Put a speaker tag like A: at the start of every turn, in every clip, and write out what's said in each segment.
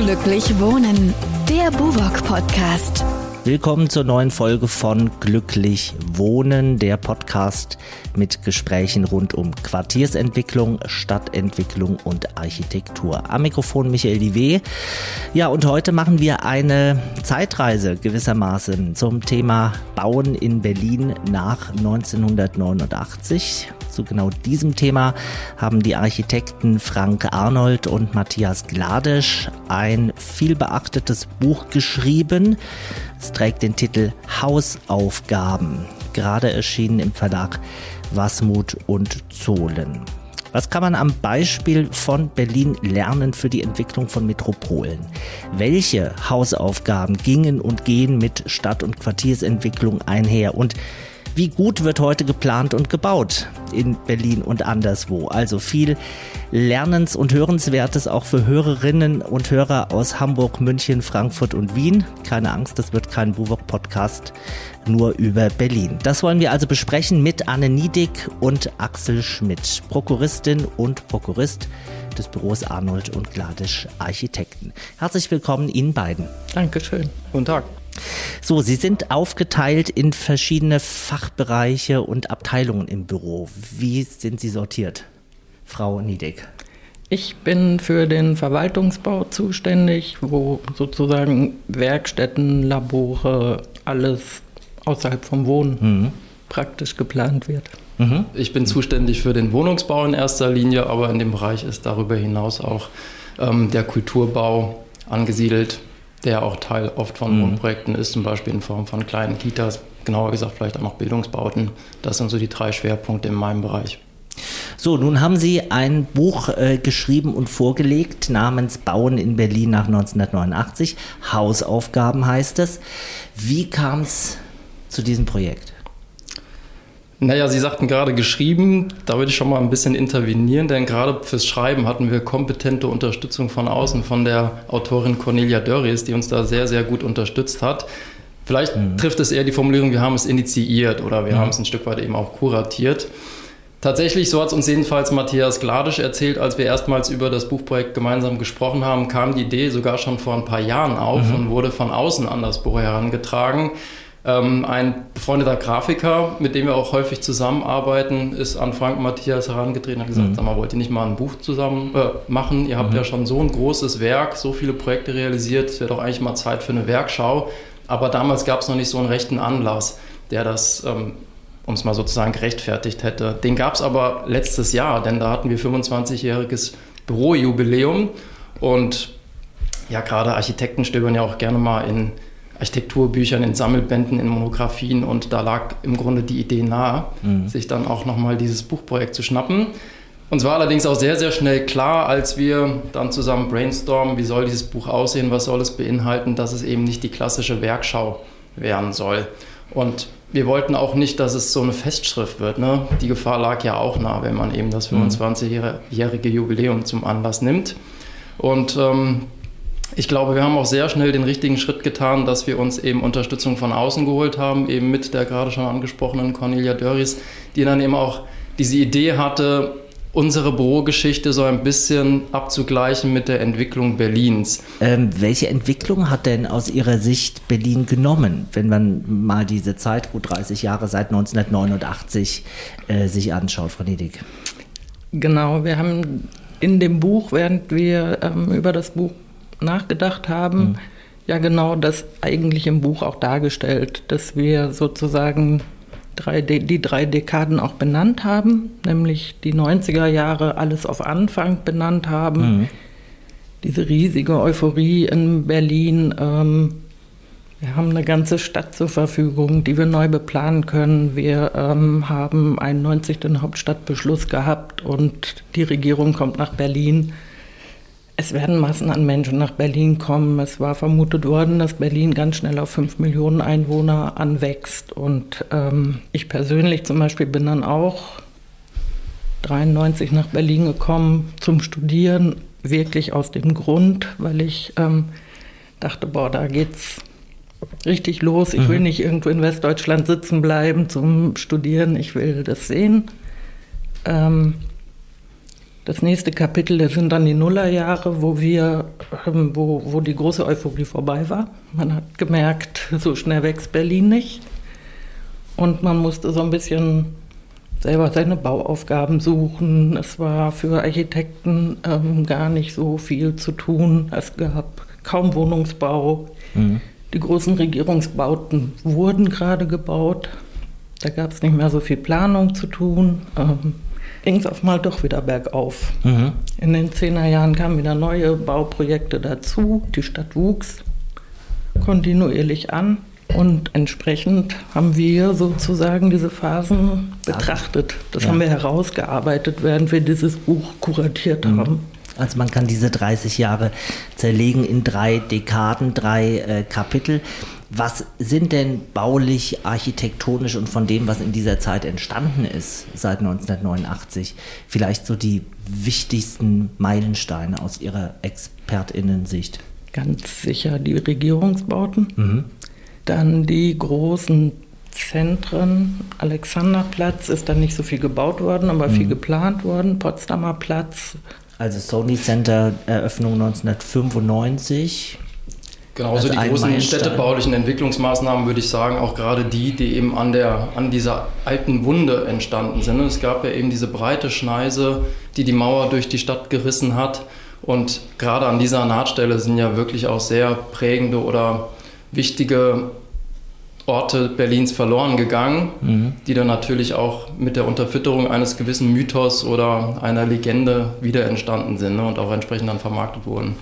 A: Glücklich Wohnen, der Buwok Podcast.
B: Willkommen zur neuen Folge von Glücklich Wohnen, der Podcast mit Gesprächen rund um Quartiersentwicklung, Stadtentwicklung und Architektur. Am Mikrofon Michael Divé. Ja, und heute machen wir eine Zeitreise gewissermaßen zum Thema Bauen in Berlin nach 1989. Zu genau diesem Thema haben die Architekten Frank Arnold und Matthias Gladesch ein viel beachtetes Buch geschrieben. Es trägt den Titel Hausaufgaben, gerade erschienen im Verlag Wasmut und Zohlen. Was kann man am Beispiel von Berlin lernen für die Entwicklung von Metropolen? Welche Hausaufgaben gingen und gehen mit Stadt- und Quartiersentwicklung einher? Und wie gut wird heute geplant und gebaut in Berlin und anderswo? Also viel Lernens- und Hörenswertes auch für Hörerinnen und Hörer aus Hamburg, München, Frankfurt und Wien. Keine Angst, das wird kein Buwok-Podcast nur über Berlin. Das wollen wir also besprechen mit Anne Niedig und Axel Schmidt, Prokuristin und Prokurist des Büros Arnold und Gladisch Architekten. Herzlich willkommen Ihnen beiden.
C: Dankeschön.
D: Guten Tag.
B: So, Sie sind aufgeteilt in verschiedene Fachbereiche und Abteilungen im Büro. Wie sind Sie sortiert, Frau Niedig?
C: Ich bin für den Verwaltungsbau zuständig, wo sozusagen Werkstätten, Labore, alles außerhalb vom Wohnen mhm. praktisch geplant wird.
D: Mhm. Ich bin zuständig für den Wohnungsbau in erster Linie, aber in dem Bereich ist darüber hinaus auch ähm, der Kulturbau angesiedelt der auch Teil oft von mhm. Wohnprojekten ist, zum Beispiel in Form von kleinen Kitas, genauer gesagt vielleicht auch noch Bildungsbauten. Das sind so die drei Schwerpunkte in meinem Bereich.
B: So, nun haben Sie ein Buch äh, geschrieben und vorgelegt namens Bauen in Berlin nach 1989. Hausaufgaben heißt es. Wie kam es zu diesem Projekt?
D: Naja, Sie sagten gerade geschrieben, da würde ich schon mal ein bisschen intervenieren, denn gerade fürs Schreiben hatten wir kompetente Unterstützung von außen, von der Autorin Cornelia Dörries, die uns da sehr, sehr gut unterstützt hat. Vielleicht mhm. trifft es eher die Formulierung, wir haben es initiiert oder wir mhm. haben es ein Stück weit eben auch kuratiert. Tatsächlich, so hat es uns jedenfalls Matthias Gladisch erzählt, als wir erstmals über das Buchprojekt gemeinsam gesprochen haben, kam die Idee sogar schon vor ein paar Jahren auf mhm. und wurde von außen an das Büro herangetragen. Ähm, ein befreundeter Grafiker, mit dem wir auch häufig zusammenarbeiten, ist an Frank Matthias herangetreten und hat gesagt, mhm. sag mal, wollt ihr nicht mal ein Buch zusammen äh, machen? Ihr habt mhm. ja schon so ein großes Werk, so viele Projekte realisiert, es wäre doch eigentlich mal Zeit für eine Werkschau. Aber damals gab es noch nicht so einen rechten Anlass, der das, ähm, um es mal sozusagen gerechtfertigt hätte. Den gab es aber letztes Jahr, denn da hatten wir 25-jähriges Bürojubiläum und ja, gerade Architekten stöbern ja auch gerne mal in Architekturbüchern, in Sammelbänden, in Monographien und da lag im Grunde die Idee nahe, mhm. sich dann auch nochmal dieses Buchprojekt zu schnappen. Uns war allerdings auch sehr, sehr schnell klar, als wir dann zusammen brainstormen, wie soll dieses Buch aussehen, was soll es beinhalten, dass es eben nicht die klassische Werkschau werden soll. Und wir wollten auch nicht, dass es so eine Festschrift wird. Ne? Die Gefahr lag ja auch nah, wenn man eben das 25-jährige mhm. Jubiläum zum Anlass nimmt. Und ähm, ich glaube, wir haben auch sehr schnell den richtigen Schritt getan, dass wir uns eben Unterstützung von außen geholt haben, eben mit der gerade schon angesprochenen Cornelia Dörries, die dann eben auch diese Idee hatte, unsere Bürogeschichte so ein bisschen abzugleichen mit der Entwicklung Berlins.
B: Ähm, welche Entwicklung hat denn aus Ihrer Sicht Berlin genommen, wenn man mal diese Zeit, gut 30 Jahre seit 1989, äh, sich anschaut, Frau Niedig?
C: Genau, wir haben in dem Buch, während wir ähm, über das Buch nachgedacht haben, mhm. ja genau das eigentlich im Buch auch dargestellt, dass wir sozusagen drei die drei Dekaden auch benannt haben, nämlich die 90er Jahre alles auf Anfang benannt haben. Mhm. Diese riesige Euphorie in Berlin. Ähm, wir haben eine ganze Stadt zur Verfügung, die wir neu beplanen können. Wir ähm, haben 91 den Hauptstadtbeschluss gehabt und die Regierung kommt nach Berlin. Es werden Massen an Menschen nach Berlin kommen. Es war vermutet worden, dass Berlin ganz schnell auf fünf Millionen Einwohner anwächst. Und ähm, ich persönlich zum Beispiel bin dann auch 93 nach Berlin gekommen zum Studieren, wirklich aus dem Grund, weil ich ähm, dachte, boah, da geht's richtig los. Ich mhm. will nicht irgendwo in Westdeutschland sitzen bleiben zum Studieren. Ich will das sehen. Ähm, Das nächste Kapitel, das sind dann die Nullerjahre, wo wir, ähm, wo, wo die große Euphorie vorbei war. Man hat gemerkt, so schnell wächst Berlin nicht. Und man musste so ein bisschen selber seine Bauaufgaben suchen. Es war für Architekten ähm, gar nicht so viel zu tun. Es gab kaum Wohnungsbau. Mhm. Die großen Regierungsbauten wurden gerade gebaut. Da gab es nicht mehr so viel Planung zu tun. Ähm, ging es auf mal doch wieder bergauf. Mhm. In den Zehnerjahren kamen wieder neue Bauprojekte dazu. Die Stadt wuchs kontinuierlich an. Und entsprechend haben wir sozusagen diese Phasen betrachtet. Das ja. haben wir herausgearbeitet, während wir dieses Buch kuratiert mhm. haben.
B: Also man kann diese 30 Jahre zerlegen in drei Dekaden, drei äh, Kapitel. Was sind denn baulich, architektonisch und von dem, was in dieser Zeit entstanden ist, seit 1989, vielleicht so die wichtigsten Meilensteine aus Ihrer Expertinnensicht?
C: Ganz sicher die Regierungsbauten, mhm. dann die großen Zentren. Alexanderplatz ist dann nicht so viel gebaut worden, aber mhm. viel geplant worden. Potsdamer Platz.
B: Also Sony Center Eröffnung 1995.
D: Genau, also die großen Meilenstein. städtebaulichen Entwicklungsmaßnahmen würde ich sagen, auch gerade die, die eben an, der, an dieser alten Wunde entstanden sind. Es gab ja eben diese breite Schneise, die die Mauer durch die Stadt gerissen hat. Und gerade an dieser Nahtstelle sind ja wirklich auch sehr prägende oder wichtige Orte Berlins verloren gegangen, mhm. die dann natürlich auch mit der Unterfütterung eines gewissen Mythos oder einer Legende wieder entstanden sind ne, und auch entsprechend dann vermarktet wurden.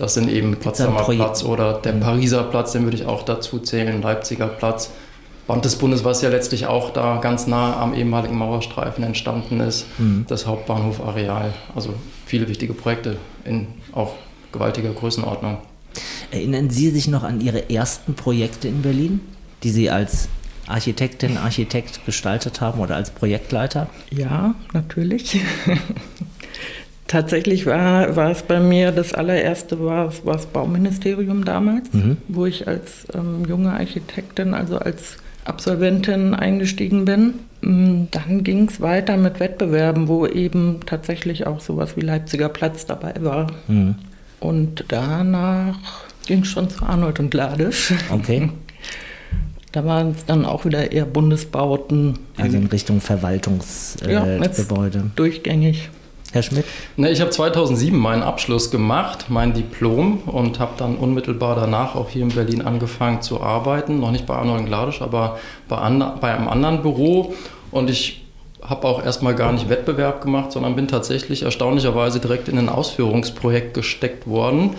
D: Das sind eben Potsdamer Platz oder der mhm. Pariser Platz, den würde ich auch dazu zählen, Leipziger Platz. Band des Bundes, was ja letztlich auch da ganz nah am ehemaligen Mauerstreifen entstanden ist, mhm. das Hauptbahnhofareal. Also viele wichtige Projekte in auch gewaltiger Größenordnung.
B: Erinnern Sie sich noch an Ihre ersten Projekte in Berlin, die Sie als Architektin, Architekt gestaltet haben oder als Projektleiter?
C: Ja, natürlich. Tatsächlich war, war es bei mir, das allererste war, war das Bauministerium damals, mhm. wo ich als ähm, junge Architektin, also als Absolventin eingestiegen bin. Mm, dann ging es weiter mit Wettbewerben, wo eben tatsächlich auch sowas wie Leipziger Platz dabei war. Mhm. Und danach ging es schon zu Arnold und Gladisch.
B: Okay.
C: Da waren es dann auch wieder eher Bundesbauten.
B: Also in Richtung Verwaltungsgebäude. Äh,
C: ja, durchgängig.
B: Herr Schmidt?
D: Ne, ich habe 2007 meinen Abschluss gemacht, mein Diplom und habe dann unmittelbar danach auch hier in Berlin angefangen zu arbeiten. Noch nicht bei Arnold Gladisch, aber bei, bei einem anderen Büro. Und ich habe auch erstmal gar nicht Wettbewerb gemacht, sondern bin tatsächlich erstaunlicherweise direkt in ein Ausführungsprojekt gesteckt worden.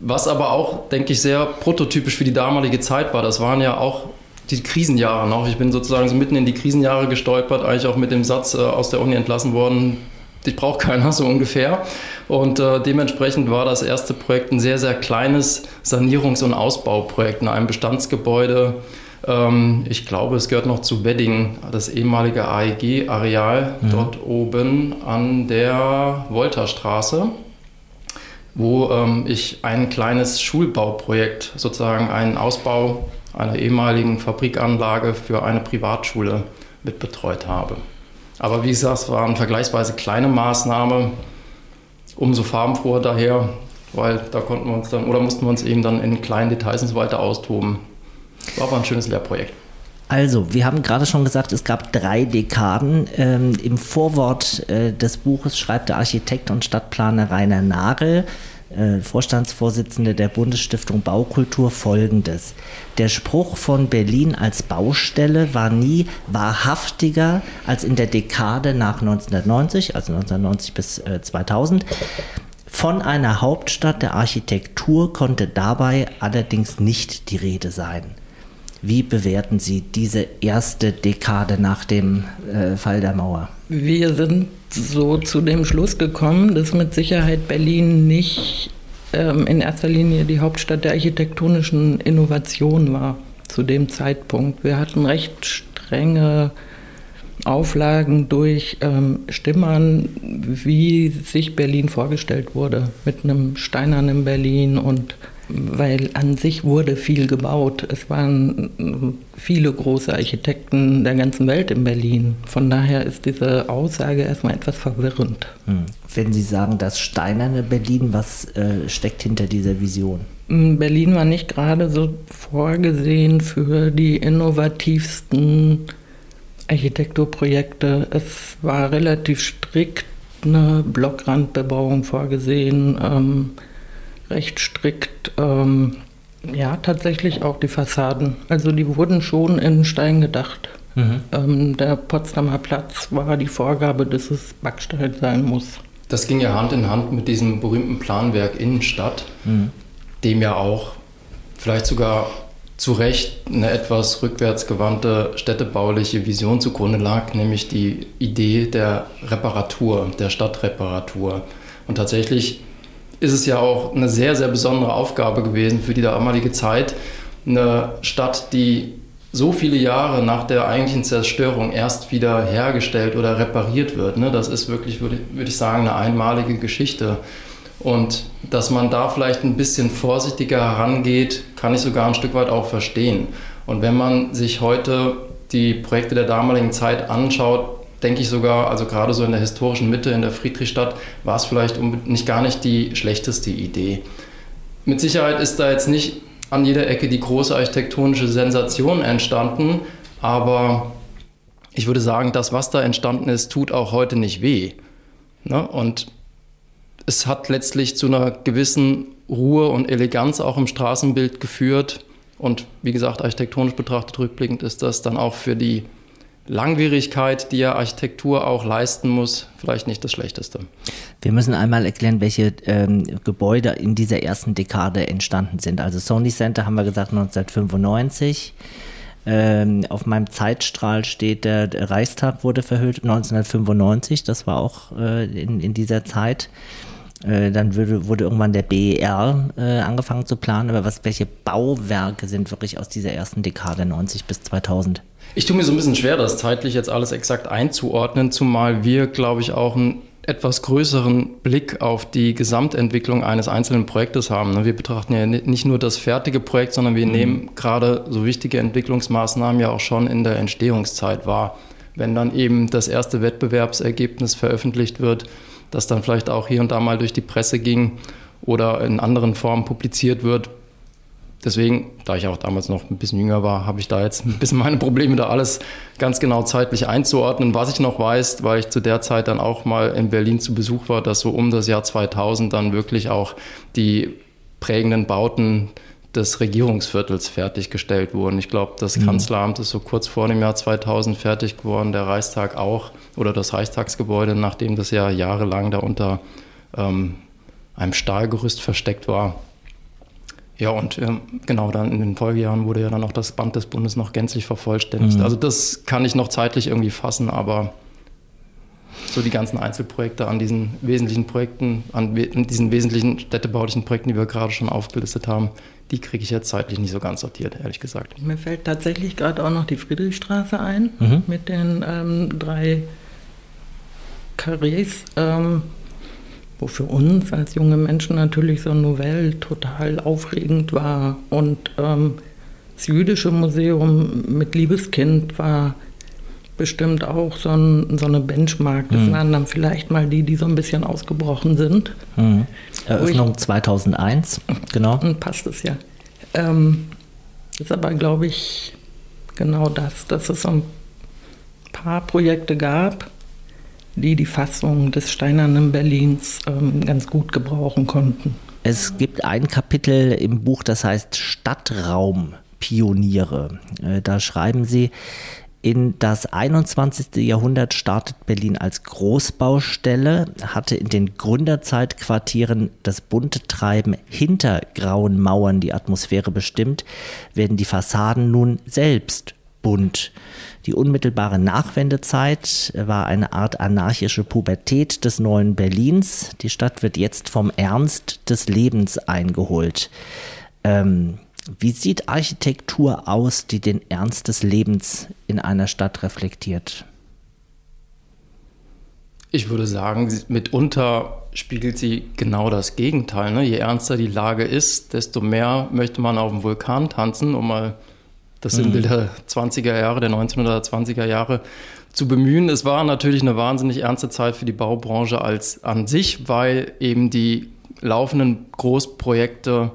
D: Was aber auch, denke ich, sehr prototypisch für die damalige Zeit war. Das waren ja auch die Krisenjahre noch. Ich bin sozusagen so mitten in die Krisenjahre gestolpert, eigentlich auch mit dem Satz äh, aus der Uni entlassen worden, dich braucht keiner so ungefähr. Und äh, dementsprechend war das erste Projekt ein sehr, sehr kleines Sanierungs- und Ausbauprojekt in einem Bestandsgebäude. Ähm, ich glaube, es gehört noch zu Wedding, das ehemalige AEG-Areal, mhm. dort oben an der Wolterstraße wo ähm, ich ein kleines Schulbauprojekt, sozusagen einen Ausbau einer ehemaligen Fabrikanlage für eine Privatschule mitbetreut habe. Aber wie gesagt, es war eine vergleichsweise kleine Maßnahme, umso farbenfroher daher, weil da konnten wir uns dann oder mussten wir uns eben dann in kleinen Details und so weiter austoben. War aber ein schönes Lehrprojekt.
B: Also, wir haben gerade schon gesagt, es gab drei Dekaden. Ähm, Im Vorwort äh, des Buches schreibt der Architekt und Stadtplaner Rainer Nagel, äh, Vorstandsvorsitzende der Bundesstiftung Baukultur folgendes. Der Spruch von Berlin als Baustelle war nie wahrhaftiger als in der Dekade nach 1990, also 1990 bis äh, 2000. Von einer Hauptstadt der Architektur konnte dabei allerdings nicht die Rede sein. Wie bewerten Sie diese erste Dekade nach dem äh, Fall der Mauer?
C: Wir sind so zu dem Schluss gekommen, dass mit Sicherheit Berlin nicht ähm, in erster Linie die Hauptstadt der architektonischen Innovation war zu dem Zeitpunkt. Wir hatten recht strenge Auflagen durch ähm, Stimmern, wie sich Berlin vorgestellt wurde, mit einem steinernen Berlin und weil an sich wurde viel gebaut. Es waren viele große Architekten der ganzen Welt in Berlin. Von daher ist diese Aussage erstmal etwas verwirrend.
B: Hm. Wenn Sie sagen, das steinerne Berlin, was äh, steckt hinter dieser Vision?
C: Hm, Berlin war nicht gerade so vorgesehen für die innovativsten Architekturprojekte. Es war relativ strikt eine Blockrandbebauung vorgesehen. Ähm, recht strikt. Ähm, ja, tatsächlich auch die Fassaden. Also die wurden schon in Stein gedacht. Mhm. Ähm, der Potsdamer Platz war die Vorgabe, dass es Backstein sein muss.
D: Das ging ja Hand in Hand mit diesem berühmten Planwerk Innenstadt, mhm. dem ja auch vielleicht sogar zu Recht eine etwas rückwärtsgewandte städtebauliche Vision zugrunde lag, nämlich die Idee der Reparatur, der Stadtreparatur. Und tatsächlich ist es ja auch eine sehr, sehr besondere Aufgabe gewesen für die damalige Zeit, eine Stadt, die so viele Jahre nach der eigentlichen Zerstörung erst wieder hergestellt oder repariert wird. Ne? Das ist wirklich, würde, würde ich sagen, eine einmalige Geschichte. Und dass man da vielleicht ein bisschen vorsichtiger herangeht, kann ich sogar ein Stück weit auch verstehen. Und wenn man sich heute die Projekte der damaligen Zeit anschaut, denke ich sogar, also gerade so in der historischen Mitte, in der Friedrichstadt, war es vielleicht nicht gar nicht die schlechteste Idee. Mit Sicherheit ist da jetzt nicht an jeder Ecke die große architektonische Sensation entstanden, aber ich würde sagen, das, was da entstanden ist, tut auch heute nicht weh. Ne? Und es hat letztlich zu einer gewissen Ruhe und Eleganz auch im Straßenbild geführt. Und wie gesagt, architektonisch betrachtet rückblickend ist das dann auch für die Langwierigkeit, die ja Architektur auch leisten muss, vielleicht nicht das Schlechteste.
B: Wir müssen einmal erklären, welche ähm, Gebäude in dieser ersten Dekade entstanden sind. Also Sony Center haben wir gesagt 1995. Ähm, auf meinem Zeitstrahl steht, der, Reichstag wurde verhüllt 1995. Das war auch äh, in, in dieser Zeit. Äh, dann wurde, wurde, irgendwann der BER äh, angefangen zu planen. Aber was, welche Bauwerke sind wirklich aus dieser ersten Dekade 90 bis 2000?
D: Ich tue mir so ein bisschen schwer, das zeitlich jetzt alles exakt einzuordnen, zumal wir, glaube ich, auch einen etwas größeren Blick auf die Gesamtentwicklung eines einzelnen Projektes haben. Ne? Wir betrachten ja nicht nur das fertige Projekt, sondern wir mhm. nehmen gerade so wichtige Entwicklungsmaßnahmen ja auch schon in der Entstehungszeit wahr. Wenn dann eben das erste Wettbewerbsergebnis veröffentlicht wird, das dann vielleicht auch hier und da mal durch die Presse ging oder in anderen Formen publiziert wird, Deswegen, da ich auch damals noch ein bisschen jünger war, habe ich da jetzt ein bisschen meine Probleme, da alles ganz genau zeitlich einzuordnen. Was ich noch weiß, weil ich zu der Zeit dann auch mal in Berlin zu Besuch war, dass so um das Jahr 2000 dann wirklich auch die prägenden Bauten des Regierungsviertels fertiggestellt wurden. Ich glaube, das mhm. Kanzleramt ist so kurz vor dem Jahr 2000 fertig geworden, der Reichstag auch oder das Reichstagsgebäude, nachdem das ja jahrelang da unter ähm, einem Stahlgerüst versteckt war. Ja, und ähm, genau, dann in den Folgejahren wurde ja dann auch das Band des Bundes noch gänzlich vervollständigt. Mhm. Also das kann ich noch zeitlich irgendwie fassen, aber so die ganzen Einzelprojekte an diesen wesentlichen Projekten, an diesen wesentlichen städtebaulichen Projekten, die wir gerade schon aufgelistet haben, die kriege ich jetzt zeitlich nicht so ganz sortiert, ehrlich gesagt.
C: Mir fällt tatsächlich gerade auch noch die Friedrichstraße ein mhm. mit den ähm, drei Karrees. Ähm, wo für uns als junge Menschen natürlich so Novelle total aufregend war. Und ähm, das Jüdische Museum mit Liebeskind war bestimmt auch so, ein, so eine Benchmark. Das mhm. waren dann vielleicht mal die, die so ein bisschen ausgebrochen sind.
B: Mhm. Eröffnung ich, 2001, genau.
C: Dann passt es ja. Ähm, ist aber, glaube ich, genau das, dass es so ein paar Projekte gab, die die Fassung des Steinernen Berlins ähm, ganz gut gebrauchen konnten.
B: Es gibt ein Kapitel im Buch, das heißt Stadtraumpioniere. Äh, da schreiben Sie, in das 21. Jahrhundert startet Berlin als Großbaustelle, hatte in den Gründerzeitquartieren das bunte Treiben hinter grauen Mauern die Atmosphäre bestimmt, werden die Fassaden nun selbst bunt. Die unmittelbare Nachwendezeit war eine Art anarchische Pubertät des neuen Berlins. Die Stadt wird jetzt vom Ernst des Lebens eingeholt. Ähm, wie sieht Architektur aus, die den Ernst des Lebens in einer Stadt reflektiert?
D: Ich würde sagen, mitunter spiegelt sie genau das Gegenteil. Ne? Je ernster die Lage ist, desto mehr möchte man auf dem Vulkan tanzen, um mal das Sinnbild mhm. der 20er Jahre, der 1920er Jahre zu bemühen. Es war natürlich eine wahnsinnig ernste Zeit für die Baubranche als an sich, weil eben die laufenden Großprojekte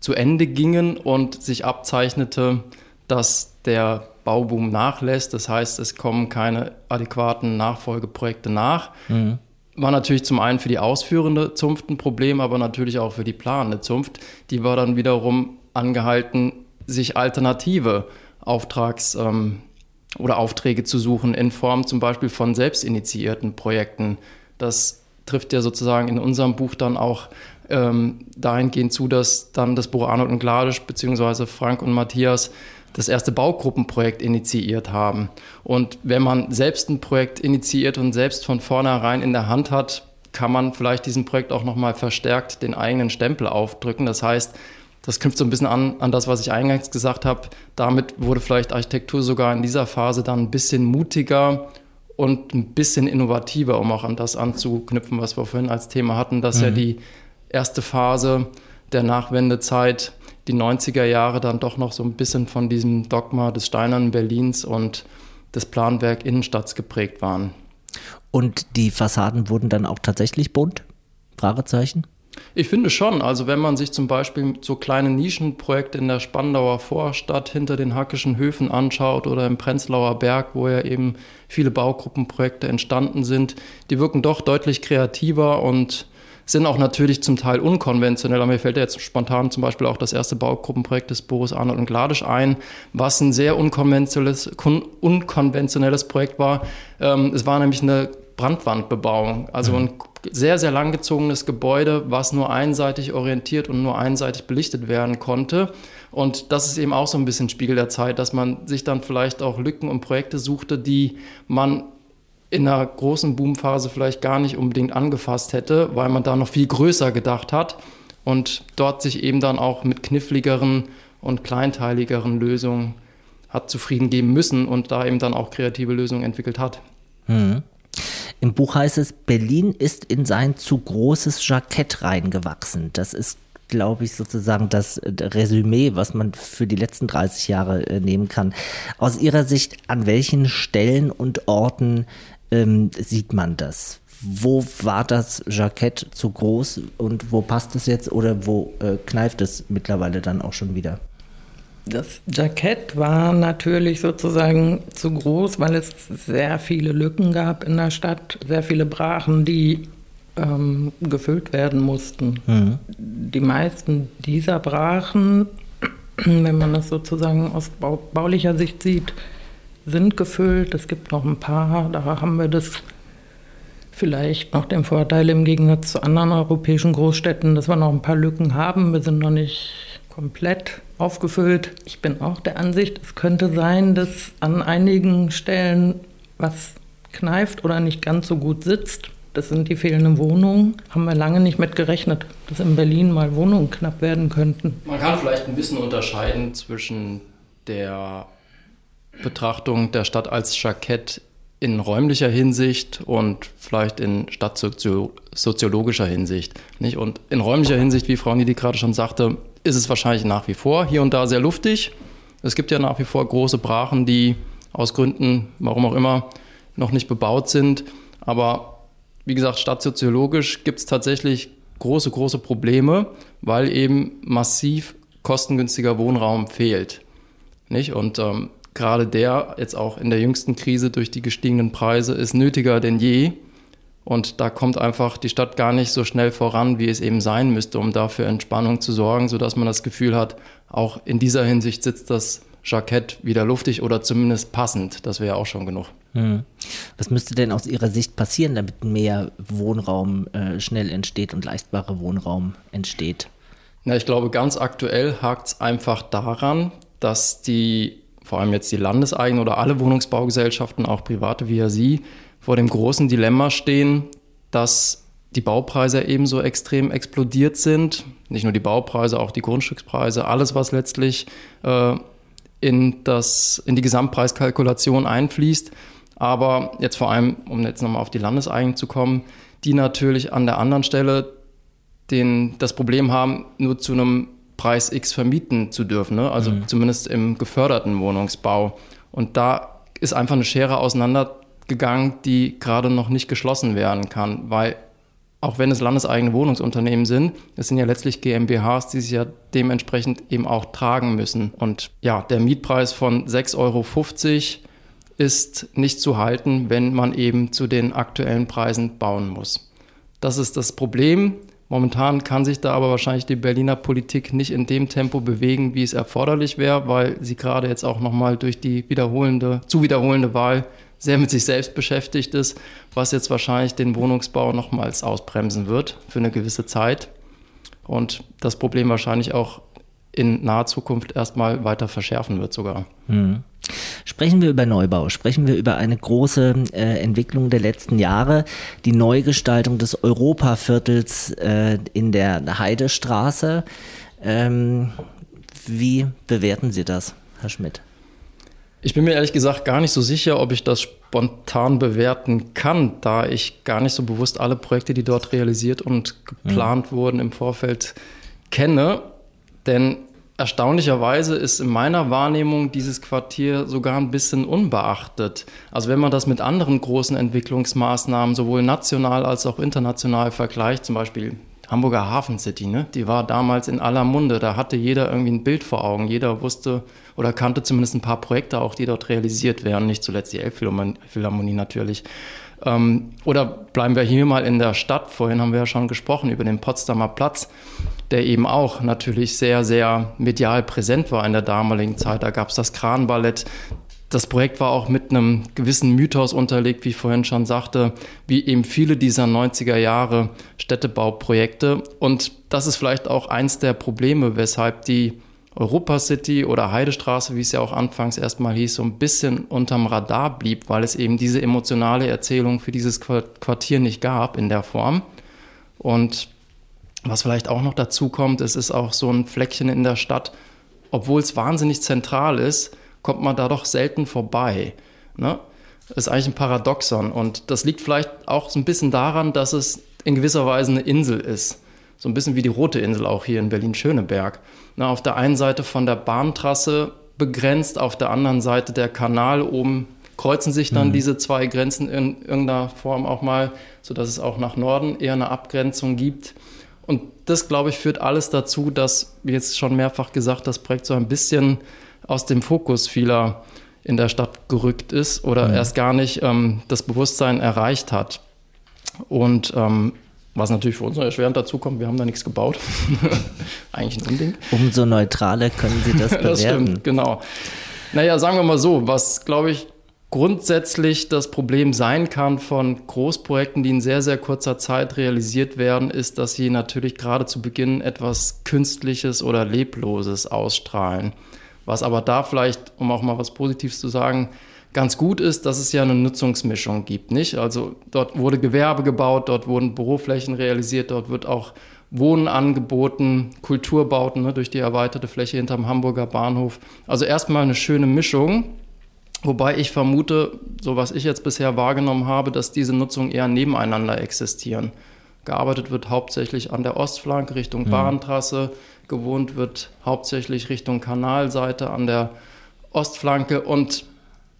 D: zu Ende gingen und sich abzeichnete, dass der Bauboom nachlässt. Das heißt, es kommen keine adäquaten Nachfolgeprojekte nach. Mhm. War natürlich zum einen für die ausführende Zunft ein Problem, aber natürlich auch für die planende Zunft. Die war dann wiederum angehalten, sich alternative Auftrags- ähm, oder Aufträge zu suchen in Form zum Beispiel von selbstinitiierten Projekten. Das trifft ja sozusagen in unserem Buch dann auch ähm, dahingehend zu, dass dann das Büro Arnold und Gladisch beziehungsweise Frank und Matthias das erste Baugruppenprojekt initiiert haben. Und wenn man selbst ein Projekt initiiert und selbst von vornherein in der Hand hat, kann man vielleicht diesem Projekt auch nochmal verstärkt den eigenen Stempel aufdrücken. Das heißt, das knüpft so ein bisschen an, an das, was ich eingangs gesagt habe. Damit wurde vielleicht Architektur sogar in dieser Phase dann ein bisschen mutiger und ein bisschen innovativer, um auch an das anzuknüpfen, was wir vorhin als Thema hatten, dass mhm. ja die erste Phase der Nachwendezeit, die 90er Jahre, dann doch noch so ein bisschen von diesem Dogma des Steinernen Berlins und des Planwerk Innenstadts geprägt waren.
B: Und die Fassaden wurden dann auch tatsächlich bunt? Fragezeichen?
D: Ich finde schon. Also wenn man sich zum Beispiel so kleine Nischenprojekte in der Spandauer Vorstadt hinter den Hackischen Höfen anschaut oder im Prenzlauer Berg, wo ja eben viele Baugruppenprojekte entstanden sind, die wirken doch deutlich kreativer und sind auch natürlich zum Teil unkonventionell. Aber mir fällt ja jetzt spontan zum Beispiel auch das erste Baugruppenprojekt des Boris Arnold und Gladisch ein, was ein sehr unkonventionelles, unkonventionelles Projekt war. Ähm, es war nämlich eine Brandwandbebauung, also mhm. ein sehr, sehr langgezogenes Gebäude, was nur einseitig orientiert und nur einseitig belichtet werden konnte. Und das ist eben auch so ein bisschen Spiegel der Zeit, dass man sich dann vielleicht auch Lücken und Projekte suchte, die man in einer großen Boomphase vielleicht gar nicht unbedingt angefasst hätte, weil man da noch viel größer gedacht hat und dort sich eben dann auch mit kniffligeren und kleinteiligeren Lösungen hat zufrieden geben müssen und da eben dann auch kreative Lösungen entwickelt hat.
B: Mhm. Im Buch heißt es, Berlin ist in sein zu großes Jackett reingewachsen. Das ist, glaube ich, sozusagen das Resümee, was man für die letzten 30 Jahre äh, nehmen kann. Aus Ihrer Sicht, an welchen Stellen und Orten ähm, sieht man das? Wo war das Jackett zu groß und wo passt es jetzt oder wo äh, kneift es mittlerweile dann auch schon wieder?
C: Das Jackett war natürlich sozusagen zu groß, weil es sehr viele Lücken gab in der Stadt, sehr viele Brachen, die ähm, gefüllt werden mussten. Mhm. Die meisten dieser Brachen, wenn man das sozusagen aus baulicher Sicht sieht, sind gefüllt. Es gibt noch ein paar, da haben wir das vielleicht noch den Vorteil im Gegensatz zu anderen europäischen Großstädten, dass wir noch ein paar Lücken haben. Wir sind noch nicht komplett aufgefüllt. Ich bin auch der Ansicht, es könnte sein, dass an einigen Stellen was kneift oder nicht ganz so gut sitzt. Das sind die fehlenden Wohnungen. Haben wir lange nicht mit gerechnet, dass in Berlin mal Wohnungen knapp werden könnten.
D: Man kann vielleicht ein bisschen unterscheiden zwischen der Betrachtung der Stadt als Jackett in räumlicher Hinsicht und vielleicht in stadtsoziologischer Hinsicht. Und in räumlicher Hinsicht, wie Frau Niedi gerade schon sagte, ist es wahrscheinlich nach wie vor hier und da sehr luftig. Es gibt ja nach wie vor große Brachen, die aus Gründen, warum auch immer, noch nicht bebaut sind. Aber wie gesagt, stadtsoziologisch gibt es tatsächlich große, große Probleme, weil eben massiv kostengünstiger Wohnraum fehlt. Nicht? Und ähm, gerade der, jetzt auch in der jüngsten Krise durch die gestiegenen Preise, ist nötiger denn je. Und da kommt einfach die Stadt gar nicht so schnell voran, wie es eben sein müsste, um dafür Entspannung zu sorgen, sodass man das Gefühl hat, auch in dieser Hinsicht sitzt das Jackett wieder luftig oder zumindest passend. Das wäre auch schon genug. Hm.
B: Was müsste denn aus Ihrer Sicht passieren, damit mehr Wohnraum äh, schnell entsteht und leistbarer Wohnraum entsteht?
D: Na, ich glaube, ganz aktuell hakt es einfach daran, dass die, vor allem jetzt die Landeseigenen oder alle Wohnungsbaugesellschaften, auch private wie ja Sie, vor dem großen Dilemma stehen, dass die Baupreise ebenso extrem explodiert sind. Nicht nur die Baupreise, auch die Grundstückspreise, alles, was letztlich äh, in, das, in die Gesamtpreiskalkulation einfließt. Aber jetzt vor allem, um jetzt nochmal auf die Landeseigenen zu kommen, die natürlich an der anderen Stelle den, das Problem haben, nur zu einem Preis X vermieten zu dürfen, ne? also mhm. zumindest im geförderten Wohnungsbau. Und da ist einfach eine Schere auseinandergegangen, die gerade noch nicht geschlossen werden kann, weil auch wenn es landeseigene Wohnungsunternehmen sind, es sind ja letztlich GmbHs, die sich ja dementsprechend eben auch tragen müssen. Und ja, der Mietpreis von 6,50 Euro ist nicht zu halten, wenn man eben zu den aktuellen Preisen bauen muss. Das ist das Problem. Momentan kann sich da aber wahrscheinlich die Berliner Politik nicht in dem Tempo bewegen, wie es erforderlich wäre, weil sie gerade jetzt auch nochmal durch die wiederholende, zu wiederholende Wahl sehr mit sich selbst beschäftigt ist, was jetzt wahrscheinlich den Wohnungsbau nochmals ausbremsen wird für eine gewisse Zeit und das Problem wahrscheinlich auch in naher Zukunft erstmal weiter verschärfen wird sogar. Mhm.
B: Sprechen wir über Neubau, sprechen wir über eine große äh, Entwicklung der letzten Jahre, die Neugestaltung des Europaviertels äh, in der Heidestraße. Ähm, wie bewerten Sie das, Herr Schmidt?
D: Ich bin mir ehrlich gesagt gar nicht so sicher, ob ich das spontan bewerten kann, da ich gar nicht so bewusst alle Projekte, die dort realisiert und geplant mhm. wurden, im Vorfeld kenne. Denn erstaunlicherweise ist in meiner Wahrnehmung dieses Quartier sogar ein bisschen unbeachtet. Also wenn man das mit anderen großen Entwicklungsmaßnahmen sowohl national als auch international vergleicht, zum Beispiel Hamburger Hafen City, ne? die war damals in aller Munde. Da hatte jeder irgendwie ein Bild vor Augen. Jeder wusste oder kannte zumindest ein paar Projekte auch, die dort realisiert werden. Nicht zuletzt die Elbphilharmonie natürlich. Ähm, oder bleiben wir hier mal in der Stadt. Vorhin haben wir ja schon gesprochen über den Potsdamer Platz, der eben auch natürlich sehr, sehr medial präsent war in der damaligen Zeit. Da gab es das Kranballett, das Projekt war auch mit einem gewissen Mythos unterlegt, wie ich vorhin schon sagte, wie eben viele dieser 90er Jahre Städtebauprojekte. Und das ist vielleicht auch eins der Probleme, weshalb die Europa City oder Heidestraße, wie es ja auch anfangs erstmal hieß, so ein bisschen unterm Radar blieb, weil es eben diese emotionale Erzählung für dieses Quartier nicht gab in der Form. Und was vielleicht auch noch dazu kommt, es ist auch so ein Fleckchen in der Stadt, obwohl es wahnsinnig zentral ist, kommt man da doch selten vorbei. Ne? Das ist eigentlich ein Paradoxon. Und das liegt vielleicht auch so ein bisschen daran, dass es in gewisser Weise eine Insel ist. So ein bisschen wie die Rote Insel auch hier in Berlin-Schöneberg. auf der einen Seite von der Bahntrasse begrenzt, auf der anderen Seite der Kanal oben kreuzen sich dann mhm. diese zwei Grenzen in irgendeiner Form auch mal, sodass es auch nach Norden eher eine Abgrenzung gibt. Und das, glaube ich, führt alles dazu, dass, wie jetzt schon mehrfach gesagt, das Projekt so ein bisschen aus dem Fokus vieler in der Stadt gerückt ist oder mhm. erst gar nicht ähm, das Bewusstsein erreicht hat. Und ähm, was natürlich für uns noch erschwerend dazu kommt, wir haben da nichts gebaut. Eigentlich ein Unding.
B: Umso neutraler können Sie das bewerten. das stimmt,
D: genau. Naja, sagen wir mal so, was glaube ich grundsätzlich das Problem sein kann von Großprojekten, die in sehr, sehr kurzer Zeit realisiert werden, ist, dass sie natürlich gerade zu Beginn etwas Künstliches oder Lebloses ausstrahlen. Was aber da vielleicht, um auch mal was Positives zu sagen, ganz gut ist, dass es ja eine Nutzungsmischung gibt, nicht? Also dort wurde Gewerbe gebaut, dort wurden Büroflächen realisiert, dort wird auch Wohnen angeboten, Kulturbauten ne, durch die erweiterte Fläche hinterm Hamburger Bahnhof. Also erstmal eine schöne Mischung, wobei ich vermute, so was ich jetzt bisher wahrgenommen habe, dass diese Nutzungen eher nebeneinander existieren. Gearbeitet wird hauptsächlich an der Ostflanke Richtung mhm. Bahntrasse, gewohnt wird hauptsächlich Richtung Kanalseite an der Ostflanke und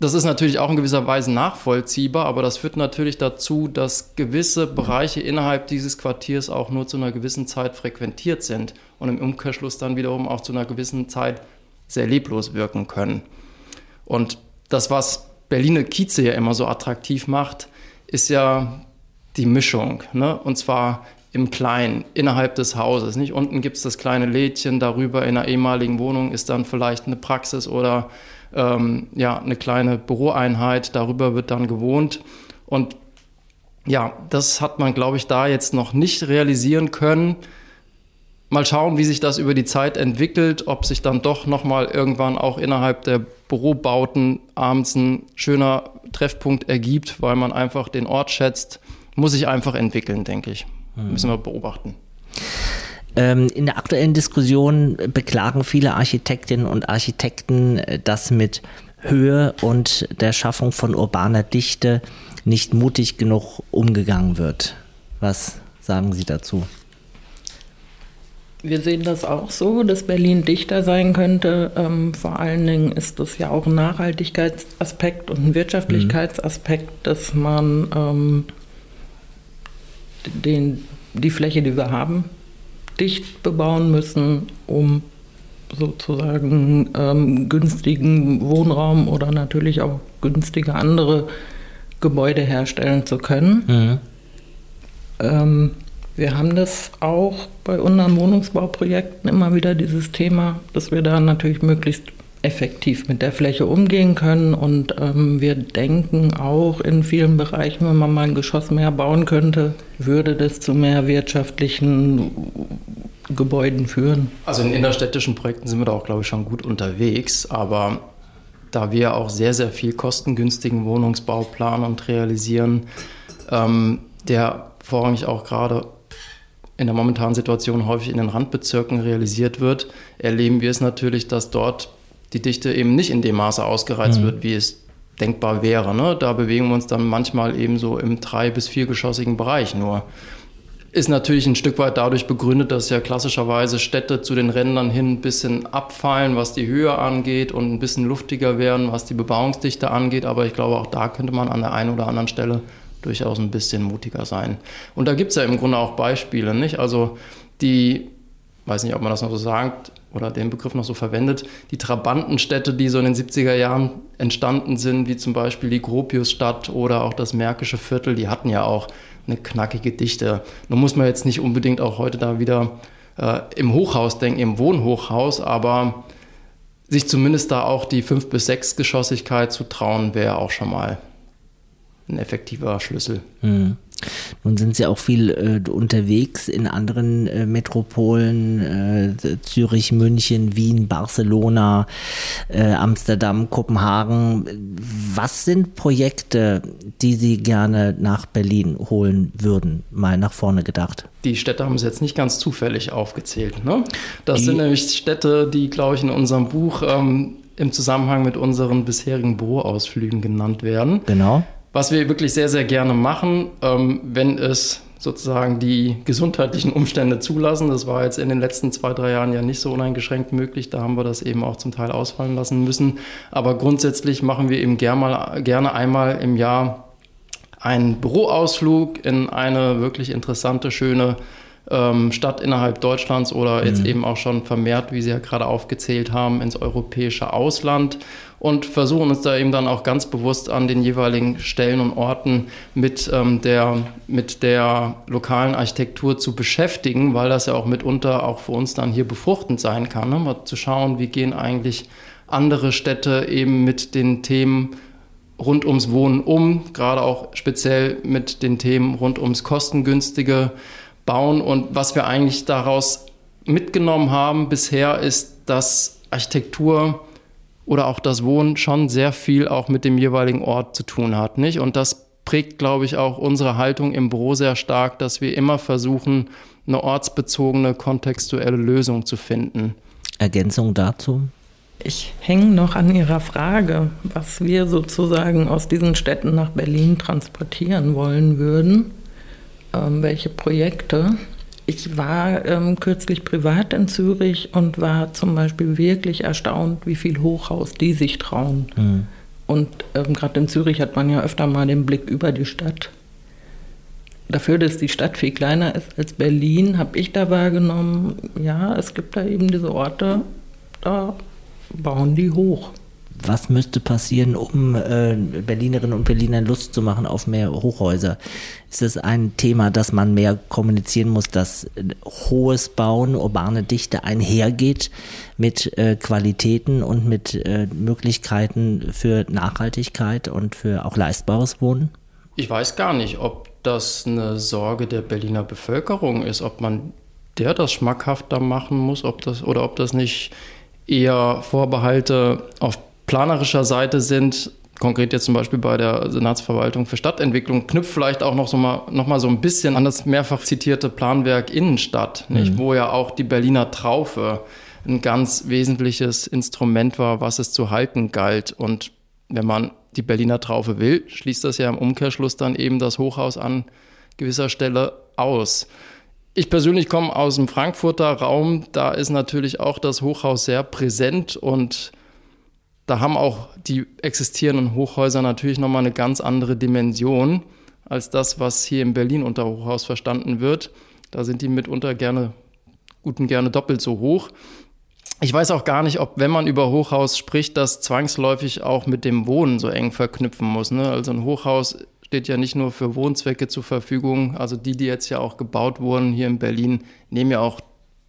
D: das ist natürlich auch in gewisser Weise nachvollziehbar, aber das führt natürlich dazu, dass gewisse Bereiche innerhalb dieses Quartiers auch nur zu einer gewissen Zeit frequentiert sind und im Umkehrschluss dann wiederum auch zu einer gewissen Zeit sehr leblos wirken können. Und das, was Berliner Kieze ja immer so attraktiv macht, ist ja die Mischung. Ne? Und zwar im Kleinen, innerhalb des Hauses. Nicht unten gibt es das kleine Lädchen, darüber in einer ehemaligen Wohnung ist dann vielleicht eine Praxis oder ähm, ja, eine kleine Büroeinheit, darüber wird dann gewohnt. Und ja, das hat man, glaube ich, da jetzt noch nicht realisieren können. Mal schauen, wie sich das über die Zeit entwickelt, ob sich dann doch nochmal irgendwann auch innerhalb der Bürobauten abends ein schöner Treffpunkt ergibt, weil man einfach den Ort schätzt. Muss sich einfach entwickeln, denke ich. Hm. Müssen wir beobachten.
B: Ähm, in der aktuellen Diskussion beklagen viele Architektinnen und Architekten, äh, dass mit Höhe und der Schaffung von urbaner Dichte nicht mutig genug umgegangen wird. Was sagen Sie dazu?
C: Wir sehen das auch so, dass Berlin dichter sein könnte. Ähm, vor allen Dingen ist das ja auch ein Nachhaltigkeitsaspekt und ein Wirtschaftlichkeitsaspekt, dass man ähm, den, die Fläche, die wir haben, dicht bebauen müssen, um sozusagen ähm, günstigen Wohnraum oder natürlich auch günstige andere Gebäude herstellen zu können. Mhm. Ähm, wir haben das auch bei unseren Wohnungsbauprojekten immer wieder dieses Thema, dass wir da natürlich möglichst effektiv mit der Fläche umgehen können. Und ähm, wir denken auch in vielen Bereichen, wenn man mal ein Geschoss mehr bauen könnte, würde das zu mehr wirtschaftlichen Gebäuden führen.
D: Also in innerstädtischen Projekten sind wir da auch, glaube ich, schon gut unterwegs. Aber da wir auch sehr, sehr viel kostengünstigen Wohnungsbau planen und realisieren, ähm, der vorrangig auch gerade in der momentanen Situation häufig in den Randbezirken realisiert wird, erleben wir es natürlich, dass dort die Dichte eben nicht in dem Maße ausgereizt mhm. wird, wie es denkbar wäre. Ne? Da bewegen wir uns dann manchmal eben so im drei- bis viergeschossigen Bereich nur. Ist natürlich ein Stück weit dadurch begründet, dass ja klassischerweise Städte zu den Rändern hin ein bisschen abfallen, was die Höhe angeht und ein bisschen luftiger werden, was die Bebauungsdichte angeht. Aber ich glaube, auch da könnte man an der einen oder anderen Stelle durchaus ein bisschen mutiger sein. Und da gibt es ja im Grunde auch Beispiele, nicht? Also die, weiß nicht, ob man das noch so sagt oder den Begriff noch so verwendet, die Trabantenstädte, die so in den 70er Jahren entstanden sind, wie zum Beispiel die Gropiusstadt oder auch das Märkische Viertel, die hatten ja auch eine knackige Dichte. Nun muss man jetzt nicht unbedingt auch heute da wieder äh, im Hochhaus denken, im Wohnhochhaus, aber sich zumindest da auch die fünf bis sechs Geschossigkeit zu trauen, wäre auch schon mal ein effektiver Schlüssel. Mhm.
B: Nun sind Sie auch viel äh, unterwegs in anderen äh, Metropolen, äh, Zürich, München, Wien, Barcelona, äh, Amsterdam, Kopenhagen. Was sind Projekte, die Sie gerne nach Berlin holen würden, mal nach vorne gedacht?
D: Die Städte haben Sie jetzt nicht ganz zufällig aufgezählt. Ne? Das die, sind nämlich Städte, die, glaube ich, in unserem Buch ähm, im Zusammenhang mit unseren bisherigen Büroausflügen genannt werden.
B: Genau
D: was wir wirklich sehr, sehr gerne machen, ähm, wenn es sozusagen die gesundheitlichen Umstände zulassen. Das war jetzt in den letzten zwei, drei Jahren ja nicht so uneingeschränkt möglich. Da haben wir das eben auch zum Teil ausfallen lassen müssen. Aber grundsätzlich machen wir eben gerne einmal im Jahr einen Büroausflug in eine wirklich interessante, schöne ähm, Stadt innerhalb Deutschlands oder jetzt mhm. eben auch schon vermehrt, wie Sie ja gerade aufgezählt haben, ins europäische Ausland und versuchen uns da eben dann auch ganz bewusst an den jeweiligen Stellen und Orten mit, ähm, der, mit der lokalen Architektur zu beschäftigen, weil das ja auch mitunter auch für uns dann hier befruchtend sein kann, ne? mal zu schauen, wie gehen eigentlich andere Städte eben mit den Themen rund ums Wohnen um, gerade auch speziell mit den Themen rund ums kostengünstige Bauen. Und was wir eigentlich daraus mitgenommen haben bisher ist, dass Architektur oder auch das Wohnen schon sehr viel auch mit dem jeweiligen Ort zu tun hat, nicht? Und das prägt, glaube ich, auch unsere Haltung im Büro sehr stark, dass wir immer versuchen, eine ortsbezogene, kontextuelle Lösung zu finden.
B: Ergänzung dazu?
C: Ich hänge noch an Ihrer Frage, was wir sozusagen aus diesen Städten nach Berlin transportieren wollen würden, ähm, welche Projekte. Ich war ähm, kürzlich privat in Zürich und war zum Beispiel wirklich erstaunt, wie viel Hochhaus die sich trauen. Mhm. Und ähm, gerade in Zürich hat man ja öfter mal den Blick über die Stadt. Dafür, dass die Stadt viel kleiner ist als Berlin, habe ich da wahrgenommen, ja, es gibt da eben diese Orte, da bauen die hoch
B: was müsste passieren, um äh, Berlinerinnen und Berlinern Lust zu machen auf mehr Hochhäuser? Ist es ein Thema, dass man mehr kommunizieren muss, dass äh, hohes Bauen, urbane Dichte einhergeht mit äh, Qualitäten und mit äh, Möglichkeiten für Nachhaltigkeit und für auch leistbares Wohnen?
D: Ich weiß gar nicht, ob das eine Sorge der Berliner Bevölkerung ist, ob man der das schmackhafter machen muss, ob das oder ob das nicht eher Vorbehalte auf planerischer Seite sind, konkret jetzt zum Beispiel bei der Senatsverwaltung für Stadtentwicklung, knüpft vielleicht auch noch, so mal, noch mal so ein bisschen an das mehrfach zitierte Planwerk Innenstadt, mhm. wo ja auch die Berliner Traufe ein ganz wesentliches Instrument war, was es zu halten galt. Und wenn man die Berliner Traufe will, schließt das ja im Umkehrschluss dann eben das Hochhaus an gewisser Stelle aus. Ich persönlich komme aus dem Frankfurter Raum. Da ist natürlich auch das Hochhaus sehr präsent und da haben auch die existierenden Hochhäuser natürlich nochmal eine ganz andere Dimension als das, was hier in Berlin unter Hochhaus verstanden wird. Da sind die mitunter gerne, gut und gerne doppelt so hoch. Ich weiß auch gar nicht, ob, wenn man über Hochhaus spricht, das zwangsläufig auch mit dem Wohnen so eng verknüpfen muss. Ne? Also ein Hochhaus steht ja nicht nur für Wohnzwecke zur Verfügung. Also die, die jetzt ja auch gebaut wurden hier in Berlin, nehmen ja auch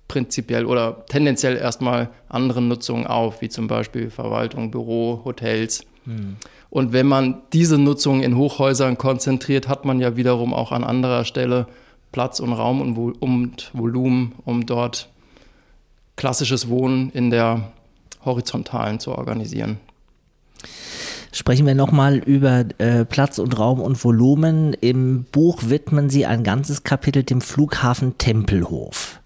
D: prinzipiell oder tendenziell erstmal andere Nutzungen auf, wie zum Beispiel Verwaltung, Büro, Hotels. Hm. Und wenn man diese Nutzung in Hochhäusern konzentriert, hat man ja wiederum auch an anderer Stelle Platz und Raum und, und Volumen, um dort klassisches Wohnen in der horizontalen zu organisieren.
B: Sprechen wir nochmal über äh, Platz und Raum und Volumen. Im Buch widmen Sie ein ganzes Kapitel dem Flughafen Tempelhof.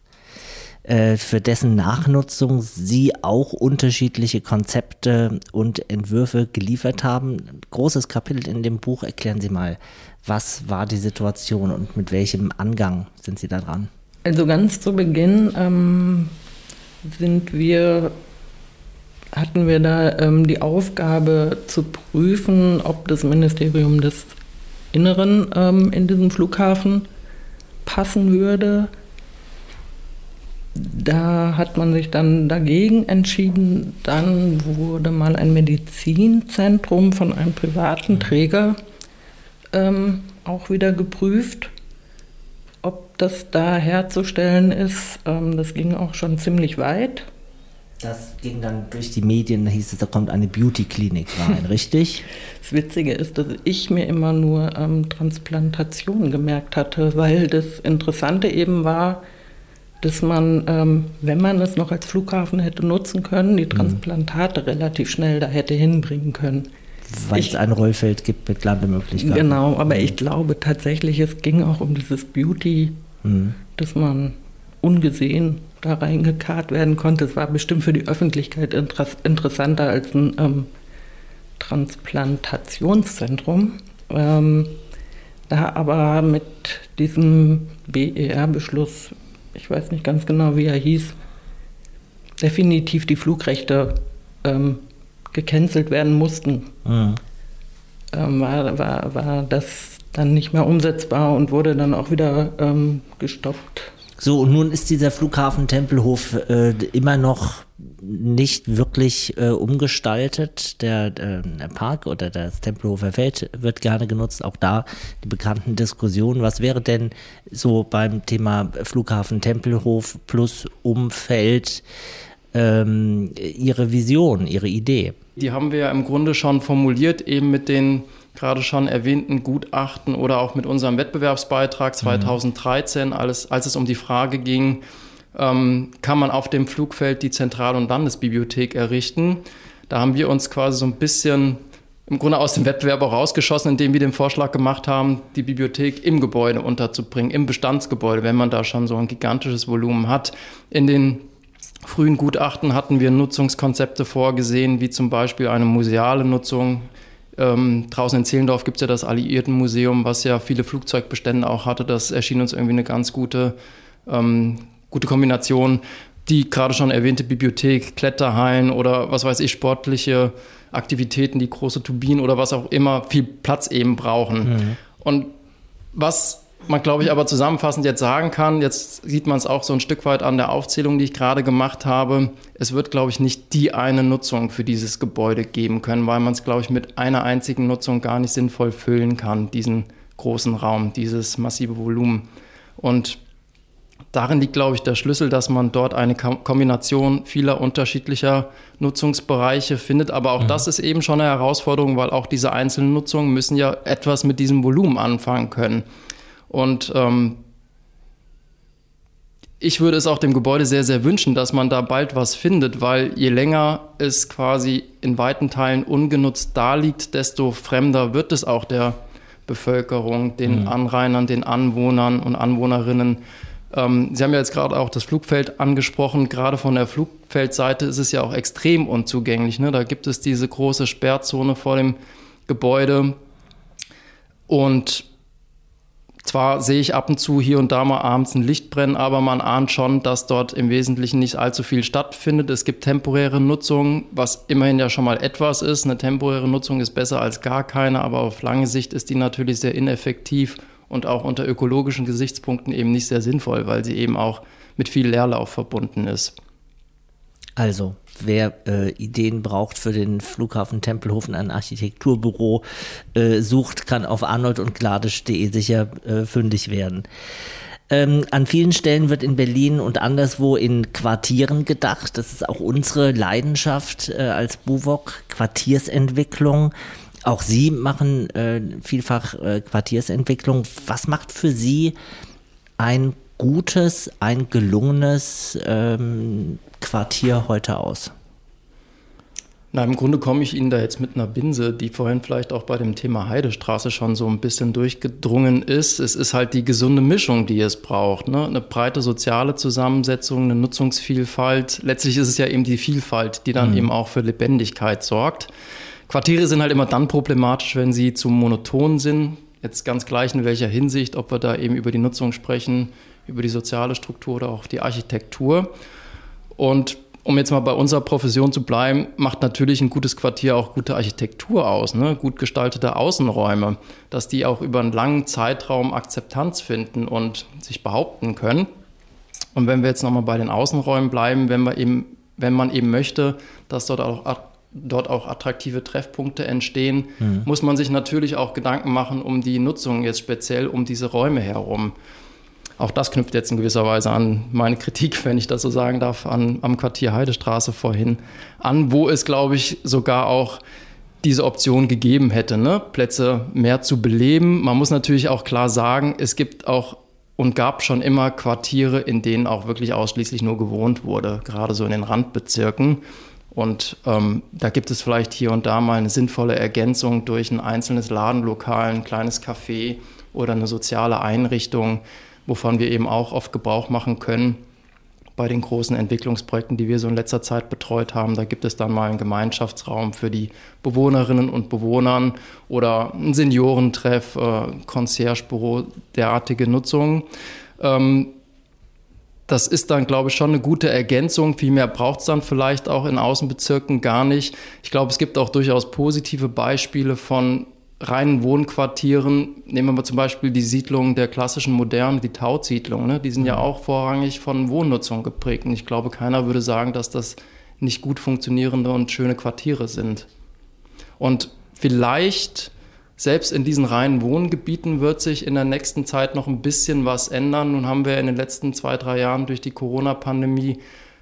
B: Äh, für dessen Nachnutzung Sie auch unterschiedliche Konzepte und Entwürfe geliefert haben. Großes Kapitel in dem Buch. Erklären Sie mal, was war die Situation und mit welchem Angang sind Sie da dran?
C: Also ganz zu Beginn ähm, sind wir, hatten wir da ähm, die Aufgabe zu prüfen, ob das Ministerium des Inneren ähm, in diesem Flughafen passen würde da hat man sich dann dagegen entschieden. Dann wurde mal ein Medizinzentrum von einem privaten mhm. Träger ähm, auch wieder geprüft, ob das da herzustellen ist. Ähm, das ging auch schon ziemlich weit.
B: Das ging dann durch die Medien, da hieß es, da kommt eine Beauty-Klinik rein, richtig?
C: Das Witzige ist, dass ich mir immer nur ähm, Transplantation gemerkt hatte, weil das Interessante eben war, dass man, ähm, wenn man es noch als Flughafen hätte nutzen können, die mhm. Transplantate mhm. relativ schnell da hätte hinbringen können.
B: Weil es ein Rollfeld gibt mit Landemöglichkeiten.
C: Genau, aber mhm. ich glaube tatsächlich, es ging auch um dieses Beauty, mhm. dass man ungesehen da reingekarrt werden konnte. Es war bestimmt für die Öffentlichkeit interessanter als ein ähm, Transplantationszentrum. Ähm, da aber mit diesem BER-Beschluss ich weiß nicht ganz genau, wie er hieß, definitiv die Flugrechte ähm, gecancelt werden mussten, mhm. ähm, war, war, war das dann nicht mehr umsetzbar und wurde dann auch wieder ähm, gestoppt.
B: So, und nun ist dieser Flughafen Tempelhof äh, immer noch nicht wirklich äh, umgestaltet. Der, äh, der, Park oder das Tempelhofer Feld wird gerne genutzt. Auch da die bekannten Diskussionen. Was wäre denn so beim Thema Flughafen Tempelhof plus Umfeld ähm, Ihre Vision, Ihre Idee?
D: Die haben wir ja im Grunde schon formuliert, eben mit den gerade schon erwähnten Gutachten oder auch mit unserem Wettbewerbsbeitrag 2013, mhm. alles, als es um die Frage ging, ähm, kann man auf dem Flugfeld die Zentral- und Landesbibliothek errichten. Da haben wir uns quasi so ein bisschen im Grunde aus dem Wettbewerb auch rausgeschossen, indem wir den Vorschlag gemacht haben, die Bibliothek im Gebäude unterzubringen, im Bestandsgebäude, wenn man da schon so ein gigantisches Volumen hat. In den frühen Gutachten hatten wir Nutzungskonzepte vorgesehen, wie zum Beispiel eine museale Nutzung. Ähm, draußen in Zehlendorf gibt es ja das Alliiertenmuseum, was ja viele Flugzeugbestände auch hatte. Das erschien uns irgendwie eine ganz gute ähm, gute Kombination. Die gerade schon erwähnte Bibliothek, Kletterhallen oder was weiß ich, sportliche Aktivitäten, die große Turbinen oder was auch immer viel Platz eben brauchen. Mhm. Und was man, glaube ich, aber zusammenfassend jetzt sagen kann, jetzt sieht man es auch so ein Stück weit an der Aufzählung, die ich gerade gemacht habe, es wird, glaube ich, nicht die eine Nutzung für dieses Gebäude geben können, weil man es, glaube ich, mit einer einzigen Nutzung gar nicht sinnvoll füllen kann, diesen großen Raum, dieses massive Volumen. Und darin liegt, glaube ich, der Schlüssel, dass man dort eine Kombination vieler unterschiedlicher Nutzungsbereiche findet. Aber auch mhm. das ist eben schon eine Herausforderung, weil auch diese einzelnen Nutzungen müssen ja etwas mit diesem Volumen anfangen können. Und ähm, ich würde es auch dem Gebäude sehr, sehr wünschen, dass man da bald was findet, weil je länger es quasi in weiten Teilen ungenutzt da liegt, desto fremder wird es auch der Bevölkerung, den mhm. Anrainern, den Anwohnern und Anwohnerinnen. Ähm, Sie haben ja jetzt gerade auch das Flugfeld angesprochen. Gerade von der Flugfeldseite ist es ja auch extrem unzugänglich. Ne? Da gibt es diese große Sperrzone vor dem Gebäude. Und zwar sehe ich ab und zu hier und da mal abends ein Licht brennen, aber man ahnt schon, dass dort im Wesentlichen nicht allzu viel stattfindet. Es gibt temporäre Nutzung, was immerhin ja schon mal etwas ist. Eine temporäre Nutzung ist besser als gar keine, aber auf lange Sicht ist die natürlich sehr ineffektiv und auch unter ökologischen Gesichtspunkten eben nicht sehr sinnvoll, weil sie eben auch mit viel Leerlauf verbunden ist.
B: Also, wer äh, Ideen braucht für den Flughafen Tempelhofen, ein Architekturbüro äh, sucht, kann auf arnold und gladisch.de sicher äh, fündig werden. Ähm, an vielen Stellen wird in Berlin und anderswo in Quartieren gedacht. Das ist auch unsere Leidenschaft äh, als Buwok, Quartiersentwicklung. Auch Sie machen äh, vielfach äh, Quartiersentwicklung. Was macht für Sie ein gutes, ein gelungenes ähm, Quartier heute aus?
D: Na, im Grunde komme ich Ihnen da jetzt mit einer Binse, die vorhin vielleicht auch bei dem Thema Heidestraße schon so ein bisschen durchgedrungen ist. Es ist halt die gesunde Mischung, die es braucht. Ne? Eine breite soziale Zusammensetzung, eine Nutzungsvielfalt. Letztlich ist es ja eben die Vielfalt, die dann mhm. eben auch für Lebendigkeit sorgt. Quartiere sind halt immer dann problematisch, wenn sie zu monoton sind. Jetzt ganz gleich in welcher Hinsicht, ob wir da eben über die Nutzung sprechen, über die soziale Struktur oder auch die Architektur. Und um jetzt mal bei unserer Profession zu bleiben, macht natürlich ein gutes Quartier auch gute Architektur aus, ne? gut gestaltete Außenräume, dass die auch über einen langen Zeitraum Akzeptanz finden und sich behaupten können. Und wenn wir jetzt nochmal bei den Außenräumen bleiben, wenn, wir eben, wenn man eben möchte, dass dort auch, dort auch attraktive Treffpunkte entstehen, mhm. muss man sich natürlich auch Gedanken machen um die Nutzung jetzt speziell um diese Räume herum. Auch das knüpft jetzt in gewisser Weise an meine Kritik, wenn ich das so sagen darf, an, am Quartier Heidestraße vorhin an, wo es, glaube ich, sogar auch diese Option gegeben hätte, ne? Plätze mehr zu beleben. Man muss natürlich auch klar sagen, es gibt auch und gab schon immer Quartiere, in denen auch wirklich ausschließlich nur gewohnt wurde, gerade so in den Randbezirken. Und ähm, da gibt es vielleicht hier und da mal eine sinnvolle Ergänzung durch ein einzelnes Ladenlokal, ein kleines Café oder eine soziale Einrichtung, wovon wir eben auch oft Gebrauch machen können bei den großen Entwicklungsprojekten, die wir so in letzter Zeit betreut haben. Da gibt es dann mal einen Gemeinschaftsraum für die Bewohnerinnen und Bewohner oder ein Seniorentreff, äh, Conciergebüro, derartige Nutzungen. Ähm, das ist dann, glaube ich, schon eine gute Ergänzung. Viel mehr braucht es dann vielleicht auch in Außenbezirken gar nicht. Ich glaube, es gibt auch durchaus positive Beispiele von reinen Wohnquartieren, nehmen wir mal zum Beispiel die Siedlungen der klassischen Modernen, die Tautsiedlungen, ne? die sind ja mhm. auch vorrangig von Wohnnutzung geprägt. Und ich glaube, keiner würde sagen, dass das nicht gut funktionierende und schöne Quartiere sind. Und vielleicht selbst in diesen reinen Wohngebieten wird sich in der nächsten Zeit noch ein bisschen was ändern. Nun haben wir in den letzten zwei, drei Jahren durch die Corona-Pandemie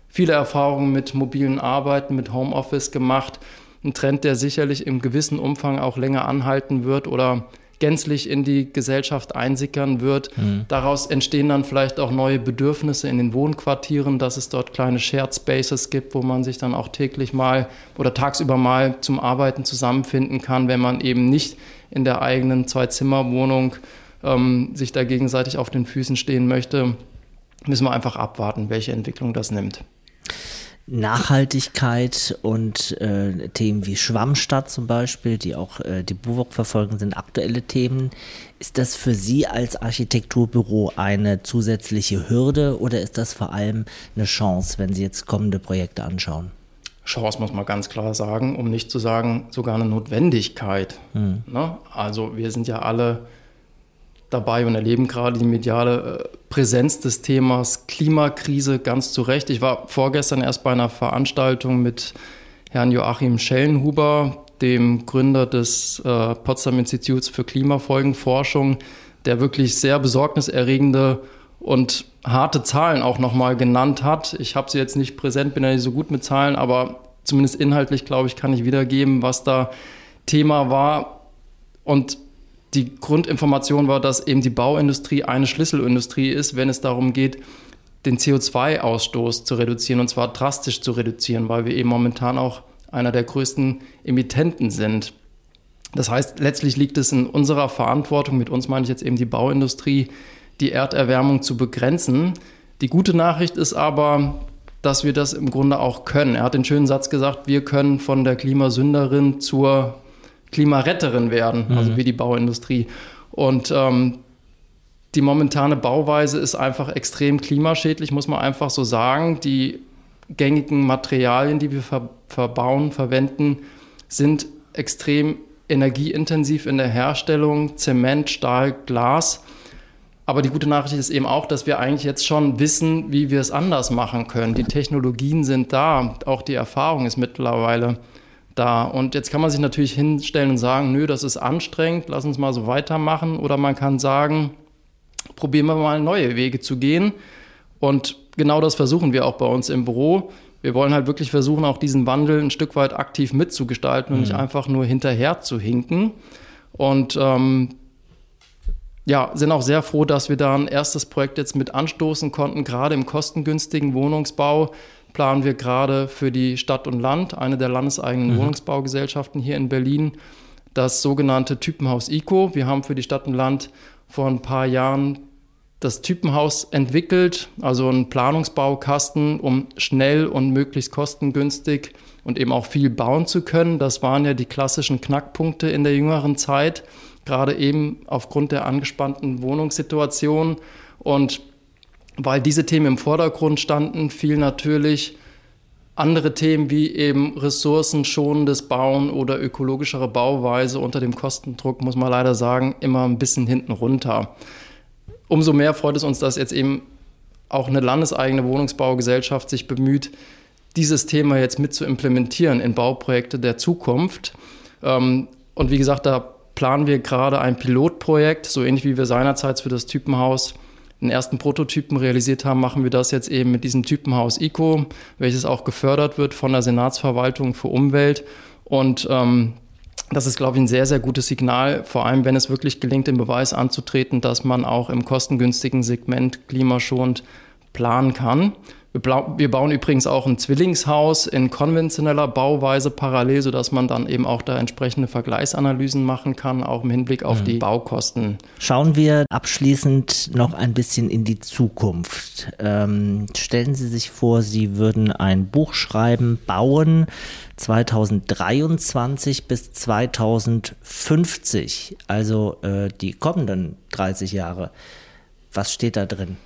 D: viele Erfahrungen mit mobilen Arbeiten, mit Homeoffice gemacht ein Trend, der sicherlich im gewissen Umfang auch länger anhalten wird oder gänzlich in die Gesellschaft einsickern wird. Mhm. Daraus entstehen dann vielleicht auch neue Bedürfnisse in den Wohnquartieren, dass es dort kleine Shared Spaces gibt, wo man sich dann auch täglich mal oder tagsüber mal zum Arbeiten zusammenfinden kann, wenn man eben nicht in der eigenen Zwei-Zimmer-Wohnung ähm, sich da gegenseitig auf den Füßen stehen möchte. Müssen wir einfach abwarten, welche Entwicklung das nimmt.
B: Nachhaltigkeit und äh, Themen wie Schwammstadt zum Beispiel, die auch äh, die Buwok verfolgen, sind aktuelle Themen. Ist das für Sie als Architekturbüro eine zusätzliche Hürde oder ist das vor allem eine Chance, wenn Sie jetzt kommende Projekte anschauen?
D: Chance muss man ganz klar sagen, um nicht zu sagen, sogar eine Notwendigkeit. Hm. Ne? Also wir sind ja alle dabei und erleben gerade die mediale äh, Präsenz des Themas Klimakrise ganz zu Recht. Ich war vorgestern erst bei einer Veranstaltung mit Herrn Joachim Schellenhuber, dem Gründer des äh, Potsdam Instituts für Klimafolgenforschung, der wirklich sehr besorgniserregende und harte Zahlen auch nochmal genannt hat. Ich habe sie jetzt nicht präsent, bin ja nicht so gut mit Zahlen, aber zumindest inhaltlich, glaube ich, kann ich wiedergeben, was da Thema war. Und die Grundinformation war, dass eben die Bauindustrie eine Schlüsselindustrie ist, wenn es darum geht, den CO2-Ausstoß zu reduzieren und zwar drastisch zu reduzieren, weil wir eben momentan auch einer der größten Emittenten sind. Das heißt, letztlich liegt es in unserer Verantwortung, mit uns meine ich jetzt eben die Bauindustrie, die Erderwärmung zu begrenzen. Die gute Nachricht ist aber, dass wir das im Grunde auch können. Er hat den schönen Satz gesagt, wir können von der Klimasünderin zur Klimaretterin werden, also mhm. wie die Bauindustrie. Und ähm, die momentane Bauweise ist einfach extrem klimaschädlich, muss man einfach so sagen. Die gängigen Materialien, die wir verbauen, verwenden, sind extrem energieintensiv in der Herstellung, Zement, Stahl, Glas. Aber die gute Nachricht ist eben auch, dass wir eigentlich jetzt schon wissen, wie wir es anders machen können. Die Technologien sind da, auch die Erfahrung ist mittlerweile da. Und jetzt kann man sich natürlich hinstellen und sagen, nö, das ist anstrengend, lass uns mal so weitermachen. Oder man kann sagen, probieren wir mal neue Wege zu gehen. Und genau das versuchen wir auch bei uns im Büro. Wir wollen halt wirklich versuchen, auch diesen Wandel ein Stück weit aktiv mitzugestalten und mhm. nicht einfach nur hinterher zu hinken. Und ähm, ja, sind auch sehr froh, dass wir da ein erstes Projekt jetzt mit anstoßen konnten. Gerade im kostengünstigen Wohnungsbau planen wir gerade für die Stadt und Land, eine der landeseigenen mhm. Wohnungsbaugesellschaften hier in Berlin, das sogenannte Typenhaus ICO. Wir haben für die Stadt und Land vor ein paar Jahren das Typenhaus entwickelt, also einen Planungsbaukasten, um schnell und möglichst kostengünstig und eben auch viel bauen zu können. Das waren ja die klassischen Knackpunkte in der jüngeren Zeit, gerade eben aufgrund der angespannten Wohnungssituation. Und weil diese Themen im Vordergrund standen, fiel natürlich andere Themen wie eben ressourcenschonendes Bauen oder ökologischere Bauweise unter dem Kostendruck, muss man leider sagen, immer ein bisschen hinten runter umso mehr freut es uns, dass jetzt eben auch eine landeseigene Wohnungsbaugesellschaft sich bemüht, dieses Thema jetzt mit zu implementieren in Bauprojekte der Zukunft. Ähm, und wie gesagt, da planen wir gerade ein Pilotprojekt, so ähnlich wie wir seinerzeit für das Typenhaus den ersten Prototypen realisiert haben, machen wir das jetzt eben mit diesem Typenhaus ICO, welches auch gefördert wird von der Senatsverwaltung für Umwelt. Und ähm, das ist, glaube ich, ein sehr, sehr gutes Signal, vor allem wenn es wirklich gelingt, den Beweis anzutreten, dass man auch im kostengünstigen Segment klimaschonend planen kann. Wir bauen übrigens auch ein Zwillingshaus in konventioneller Bauweise parallel, sodass man dann eben auch da entsprechende Vergleichsanalysen machen kann, auch im Hinblick auf mhm. die Baukosten.
B: Schauen wir abschließend noch ein bisschen in die Zukunft. Ähm, stellen Sie sich vor, Sie würden ein Buch schreiben, bauen 2023 bis 2050, also äh, die kommenden 30 Jahre. Was steht da drin?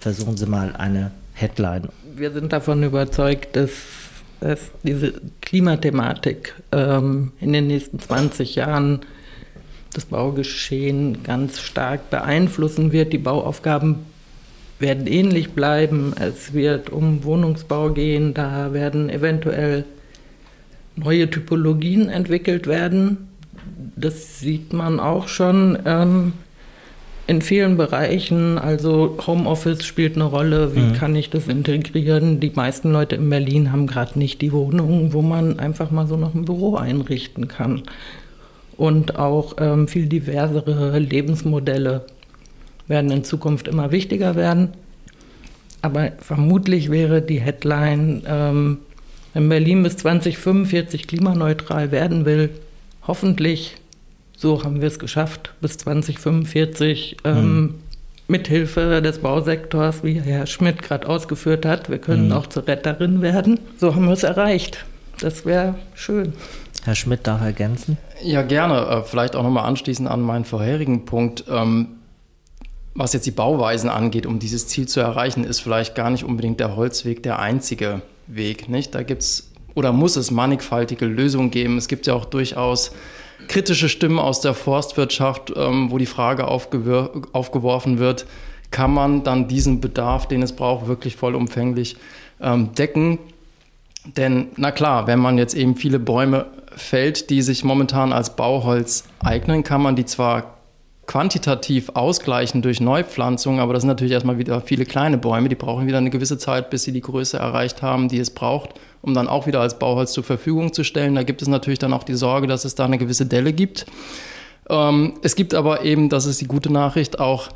B: Versuchen Sie mal eine Headline.
C: Wir sind davon überzeugt, dass dass diese Klimathematik ähm, in den nächsten 20 Jahren das Baugeschehen ganz stark beeinflussen wird. Die Bauaufgaben werden ähnlich bleiben. Es wird um Wohnungsbau gehen. Da werden eventuell neue Typologien entwickelt werden. Das sieht man auch schon. Ähm, in vielen Bereichen, also Homeoffice spielt eine Rolle, wie mhm. kann ich das integrieren? Die meisten Leute in Berlin haben gerade nicht die Wohnung, wo man einfach mal so noch ein Büro einrichten kann. Und auch ähm, viel diversere Lebensmodelle werden in Zukunft immer wichtiger werden. Aber vermutlich wäre die Headline, ähm, wenn Berlin bis 2045 klimaneutral werden will, hoffentlich so haben wir es geschafft, bis 2045 ähm, hm. mithilfe des Bausektors, wie Herr Schmidt gerade ausgeführt hat. Wir können hm. auch zur Retterin werden. So haben wir es erreicht. Das wäre schön.
B: Herr Schmidt darf ergänzen?
D: Ja, gerne. Äh, vielleicht auch nochmal anschließend an meinen vorherigen Punkt. Ähm, was jetzt die Bauweisen angeht, um dieses Ziel zu erreichen, ist vielleicht gar nicht unbedingt der Holzweg der einzige Weg. Nicht? Da gibt es oder muss es mannigfaltige Lösungen geben. Es gibt ja auch durchaus kritische Stimmen aus der Forstwirtschaft, ähm, wo die Frage aufgeworfen wird, kann man dann diesen Bedarf, den es braucht, wirklich vollumfänglich ähm, decken? Denn na klar, wenn man jetzt eben viele Bäume fällt, die sich momentan als Bauholz eignen, kann man die zwar quantitativ ausgleichen durch Neupflanzung, aber das sind natürlich erstmal wieder viele kleine Bäume, die brauchen wieder eine gewisse Zeit, bis sie die Größe erreicht haben, die es braucht, um dann auch wieder als Bauholz zur Verfügung zu stellen. Da gibt es natürlich dann auch die Sorge, dass es da eine gewisse Delle gibt. Ähm, es gibt aber eben, das ist die gute Nachricht, auch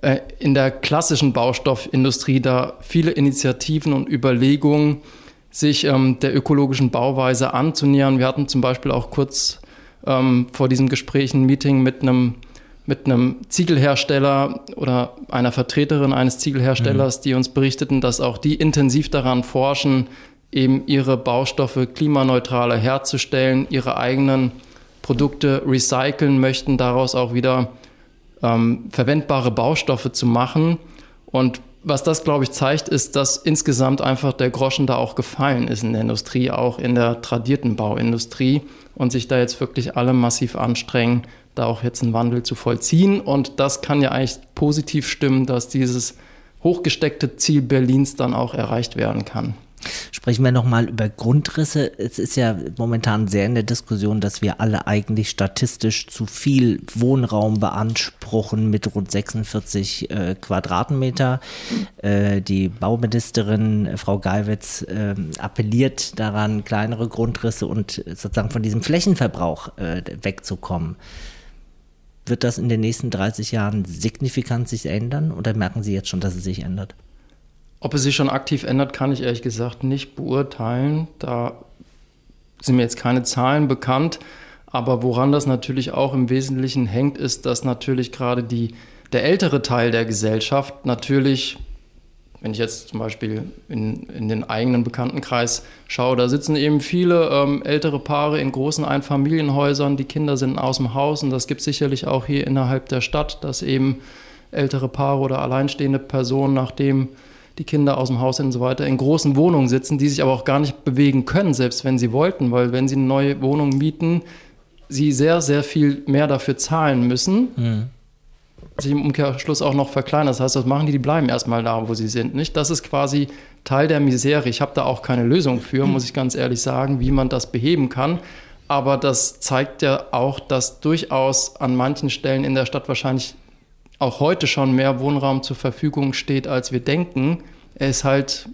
D: äh, in der klassischen Baustoffindustrie da viele Initiativen und Überlegungen, sich ähm, der ökologischen Bauweise anzunähern. Wir hatten zum Beispiel auch kurz ähm, vor diesem Gespräch ein Meeting mit einem mit einem Ziegelhersteller oder einer Vertreterin eines Ziegelherstellers, mhm. die uns berichteten, dass auch die intensiv daran forschen, eben ihre Baustoffe klimaneutraler herzustellen, ihre eigenen Produkte recyceln möchten, daraus auch wieder ähm, verwendbare Baustoffe zu machen. Und was das, glaube ich, zeigt, ist, dass insgesamt einfach der Groschen da auch gefallen ist in der Industrie, auch in der tradierten Bauindustrie und sich da jetzt wirklich alle massiv anstrengen, da auch jetzt einen Wandel zu vollziehen. Und das kann ja eigentlich positiv stimmen, dass dieses hochgesteckte Ziel Berlins dann auch erreicht werden kann.
B: Sprechen wir nochmal über Grundrisse. Es ist ja momentan sehr in der Diskussion, dass wir alle eigentlich statistisch zu viel Wohnraum beanspruchen mit rund 46 äh, Quadratmeter. Äh, die Bauministerin äh, Frau Geiwitz äh, appelliert daran, kleinere Grundrisse und sozusagen von diesem Flächenverbrauch äh, wegzukommen. Wird das in den nächsten 30 Jahren signifikant sich ändern oder merken Sie jetzt schon, dass es sich ändert?
D: Ob es sich schon aktiv ändert, kann ich ehrlich gesagt nicht beurteilen. Da sind mir jetzt keine Zahlen bekannt. Aber woran das natürlich auch im Wesentlichen hängt, ist, dass natürlich gerade die, der ältere Teil der Gesellschaft natürlich, wenn ich jetzt zum Beispiel in, in den eigenen Bekanntenkreis schaue, da sitzen eben viele ähm, ältere Paare in großen Einfamilienhäusern, die Kinder sind aus dem Haus und das gibt es sicherlich auch hier innerhalb der Stadt, dass eben ältere Paare oder alleinstehende Personen, nachdem die Kinder aus dem Haus sind und so weiter, in großen Wohnungen sitzen, die sich aber auch gar nicht bewegen können, selbst wenn sie wollten, weil wenn sie eine neue Wohnung mieten, sie sehr, sehr viel mehr dafür zahlen müssen. Mhm. Sich im Umkehrschluss auch noch verkleinern. Das heißt, was machen die? Die bleiben erstmal da, wo sie sind. Nicht? Das ist quasi Teil der Misere. Ich habe da auch keine Lösung für, muss ich ganz ehrlich sagen, wie man das beheben kann. Aber das zeigt ja auch, dass durchaus an manchen Stellen in der Stadt wahrscheinlich auch heute schon mehr Wohnraum zur Verfügung steht, als wir denken. Er ist halt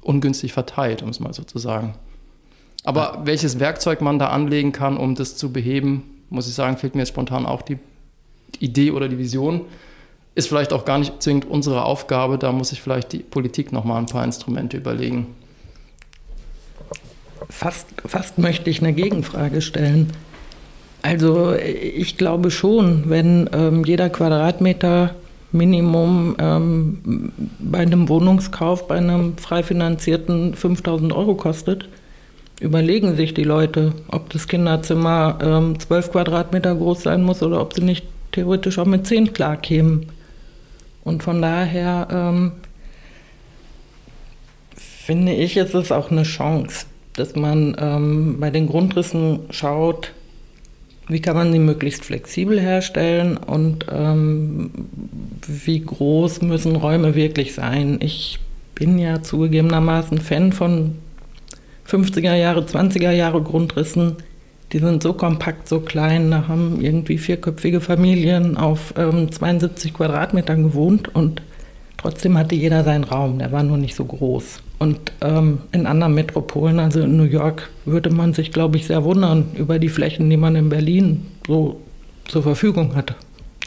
D: ungünstig verteilt, um es mal so zu sagen. Aber welches Werkzeug man da anlegen kann, um das zu beheben, muss ich sagen, fehlt mir jetzt spontan auch die Idee oder die Vision. Ist vielleicht auch gar nicht zwingend unsere Aufgabe, da muss sich vielleicht die Politik nochmal ein paar Instrumente überlegen.
C: Fast, fast möchte ich eine Gegenfrage stellen. Also ich glaube schon, wenn ähm, jeder Quadratmeter Minimum ähm, bei einem Wohnungskauf, bei einem frei finanzierten 5000 Euro kostet, überlegen sich die Leute, ob das Kinderzimmer ähm, 12 Quadratmeter groß sein muss oder ob sie nicht theoretisch auch mit 10 klarkämen. Und von daher ähm, finde ich, ist es auch eine Chance, dass man ähm, bei den Grundrissen schaut, wie kann man sie möglichst flexibel herstellen und ähm, wie groß müssen Räume wirklich sein? Ich bin ja zugegebenermaßen Fan von 50er Jahre, 20er Jahre Grundrissen. Die sind so kompakt, so klein. Da haben irgendwie vierköpfige Familien auf ähm, 72 Quadratmetern gewohnt und trotzdem hatte jeder seinen Raum. Der war nur nicht so groß. Und ähm, in anderen Metropolen, also in New York, würde man sich, glaube ich, sehr wundern über die Flächen, die man in Berlin so zur Verfügung hat.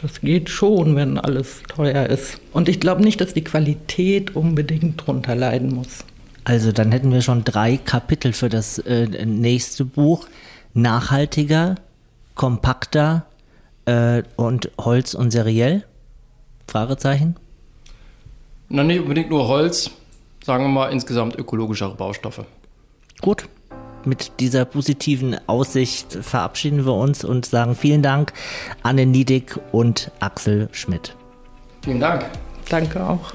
C: Das geht schon, wenn alles teuer ist. Und ich glaube nicht, dass die Qualität unbedingt drunter leiden muss.
B: Also dann hätten wir schon drei Kapitel für das äh, nächste Buch. Nachhaltiger, kompakter äh, und Holz und seriell? Fragezeichen?
D: Na, nicht unbedingt nur Holz sagen wir mal, insgesamt ökologischere Baustoffe.
B: Gut. Mit dieser positiven Aussicht verabschieden wir uns und sagen vielen Dank Anne Niedig und Axel Schmidt.
D: Vielen Dank.
C: Danke auch.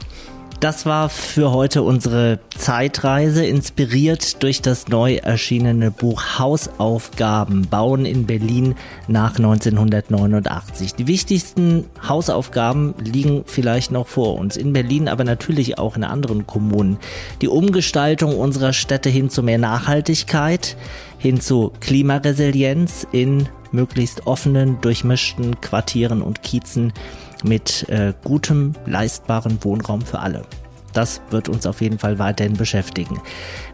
B: Das war für heute unsere Zeitreise, inspiriert durch das neu erschienene Buch Hausaufgaben Bauen in Berlin nach 1989. Die wichtigsten Hausaufgaben liegen vielleicht noch vor uns, in Berlin, aber natürlich auch in anderen Kommunen. Die Umgestaltung unserer Städte hin zu mehr Nachhaltigkeit, hin zu Klimaresilienz in möglichst offenen, durchmischten Quartieren und Kiezen mit äh, gutem, leistbaren Wohnraum für alle. Das wird uns auf jeden Fall weiterhin beschäftigen.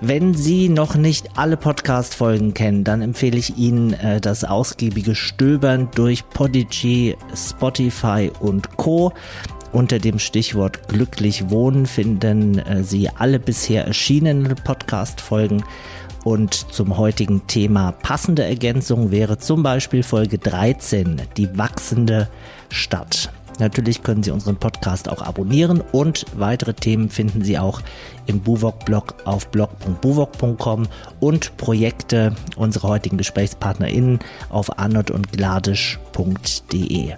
B: Wenn Sie noch nicht alle Podcast-Folgen kennen, dann empfehle ich Ihnen äh, das ausgiebige Stöbern durch Podigy, Spotify und Co. Unter dem Stichwort glücklich wohnen finden äh, Sie alle bisher erschienenen Podcast-Folgen. Und zum heutigen Thema passende Ergänzung wäre zum Beispiel Folge 13, die wachsende Stadt. Natürlich können Sie unseren Podcast auch abonnieren und weitere Themen finden Sie auch im Buwok-Blog auf blog.buwok.com und Projekte unserer heutigen GesprächspartnerInnen auf arnold und gladisch.de.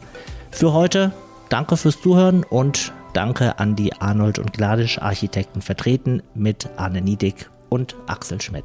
B: Für heute danke fürs Zuhören und danke an die Arnold und Gladisch Architekten vertreten mit Anne Niedig und Axel Schmidt.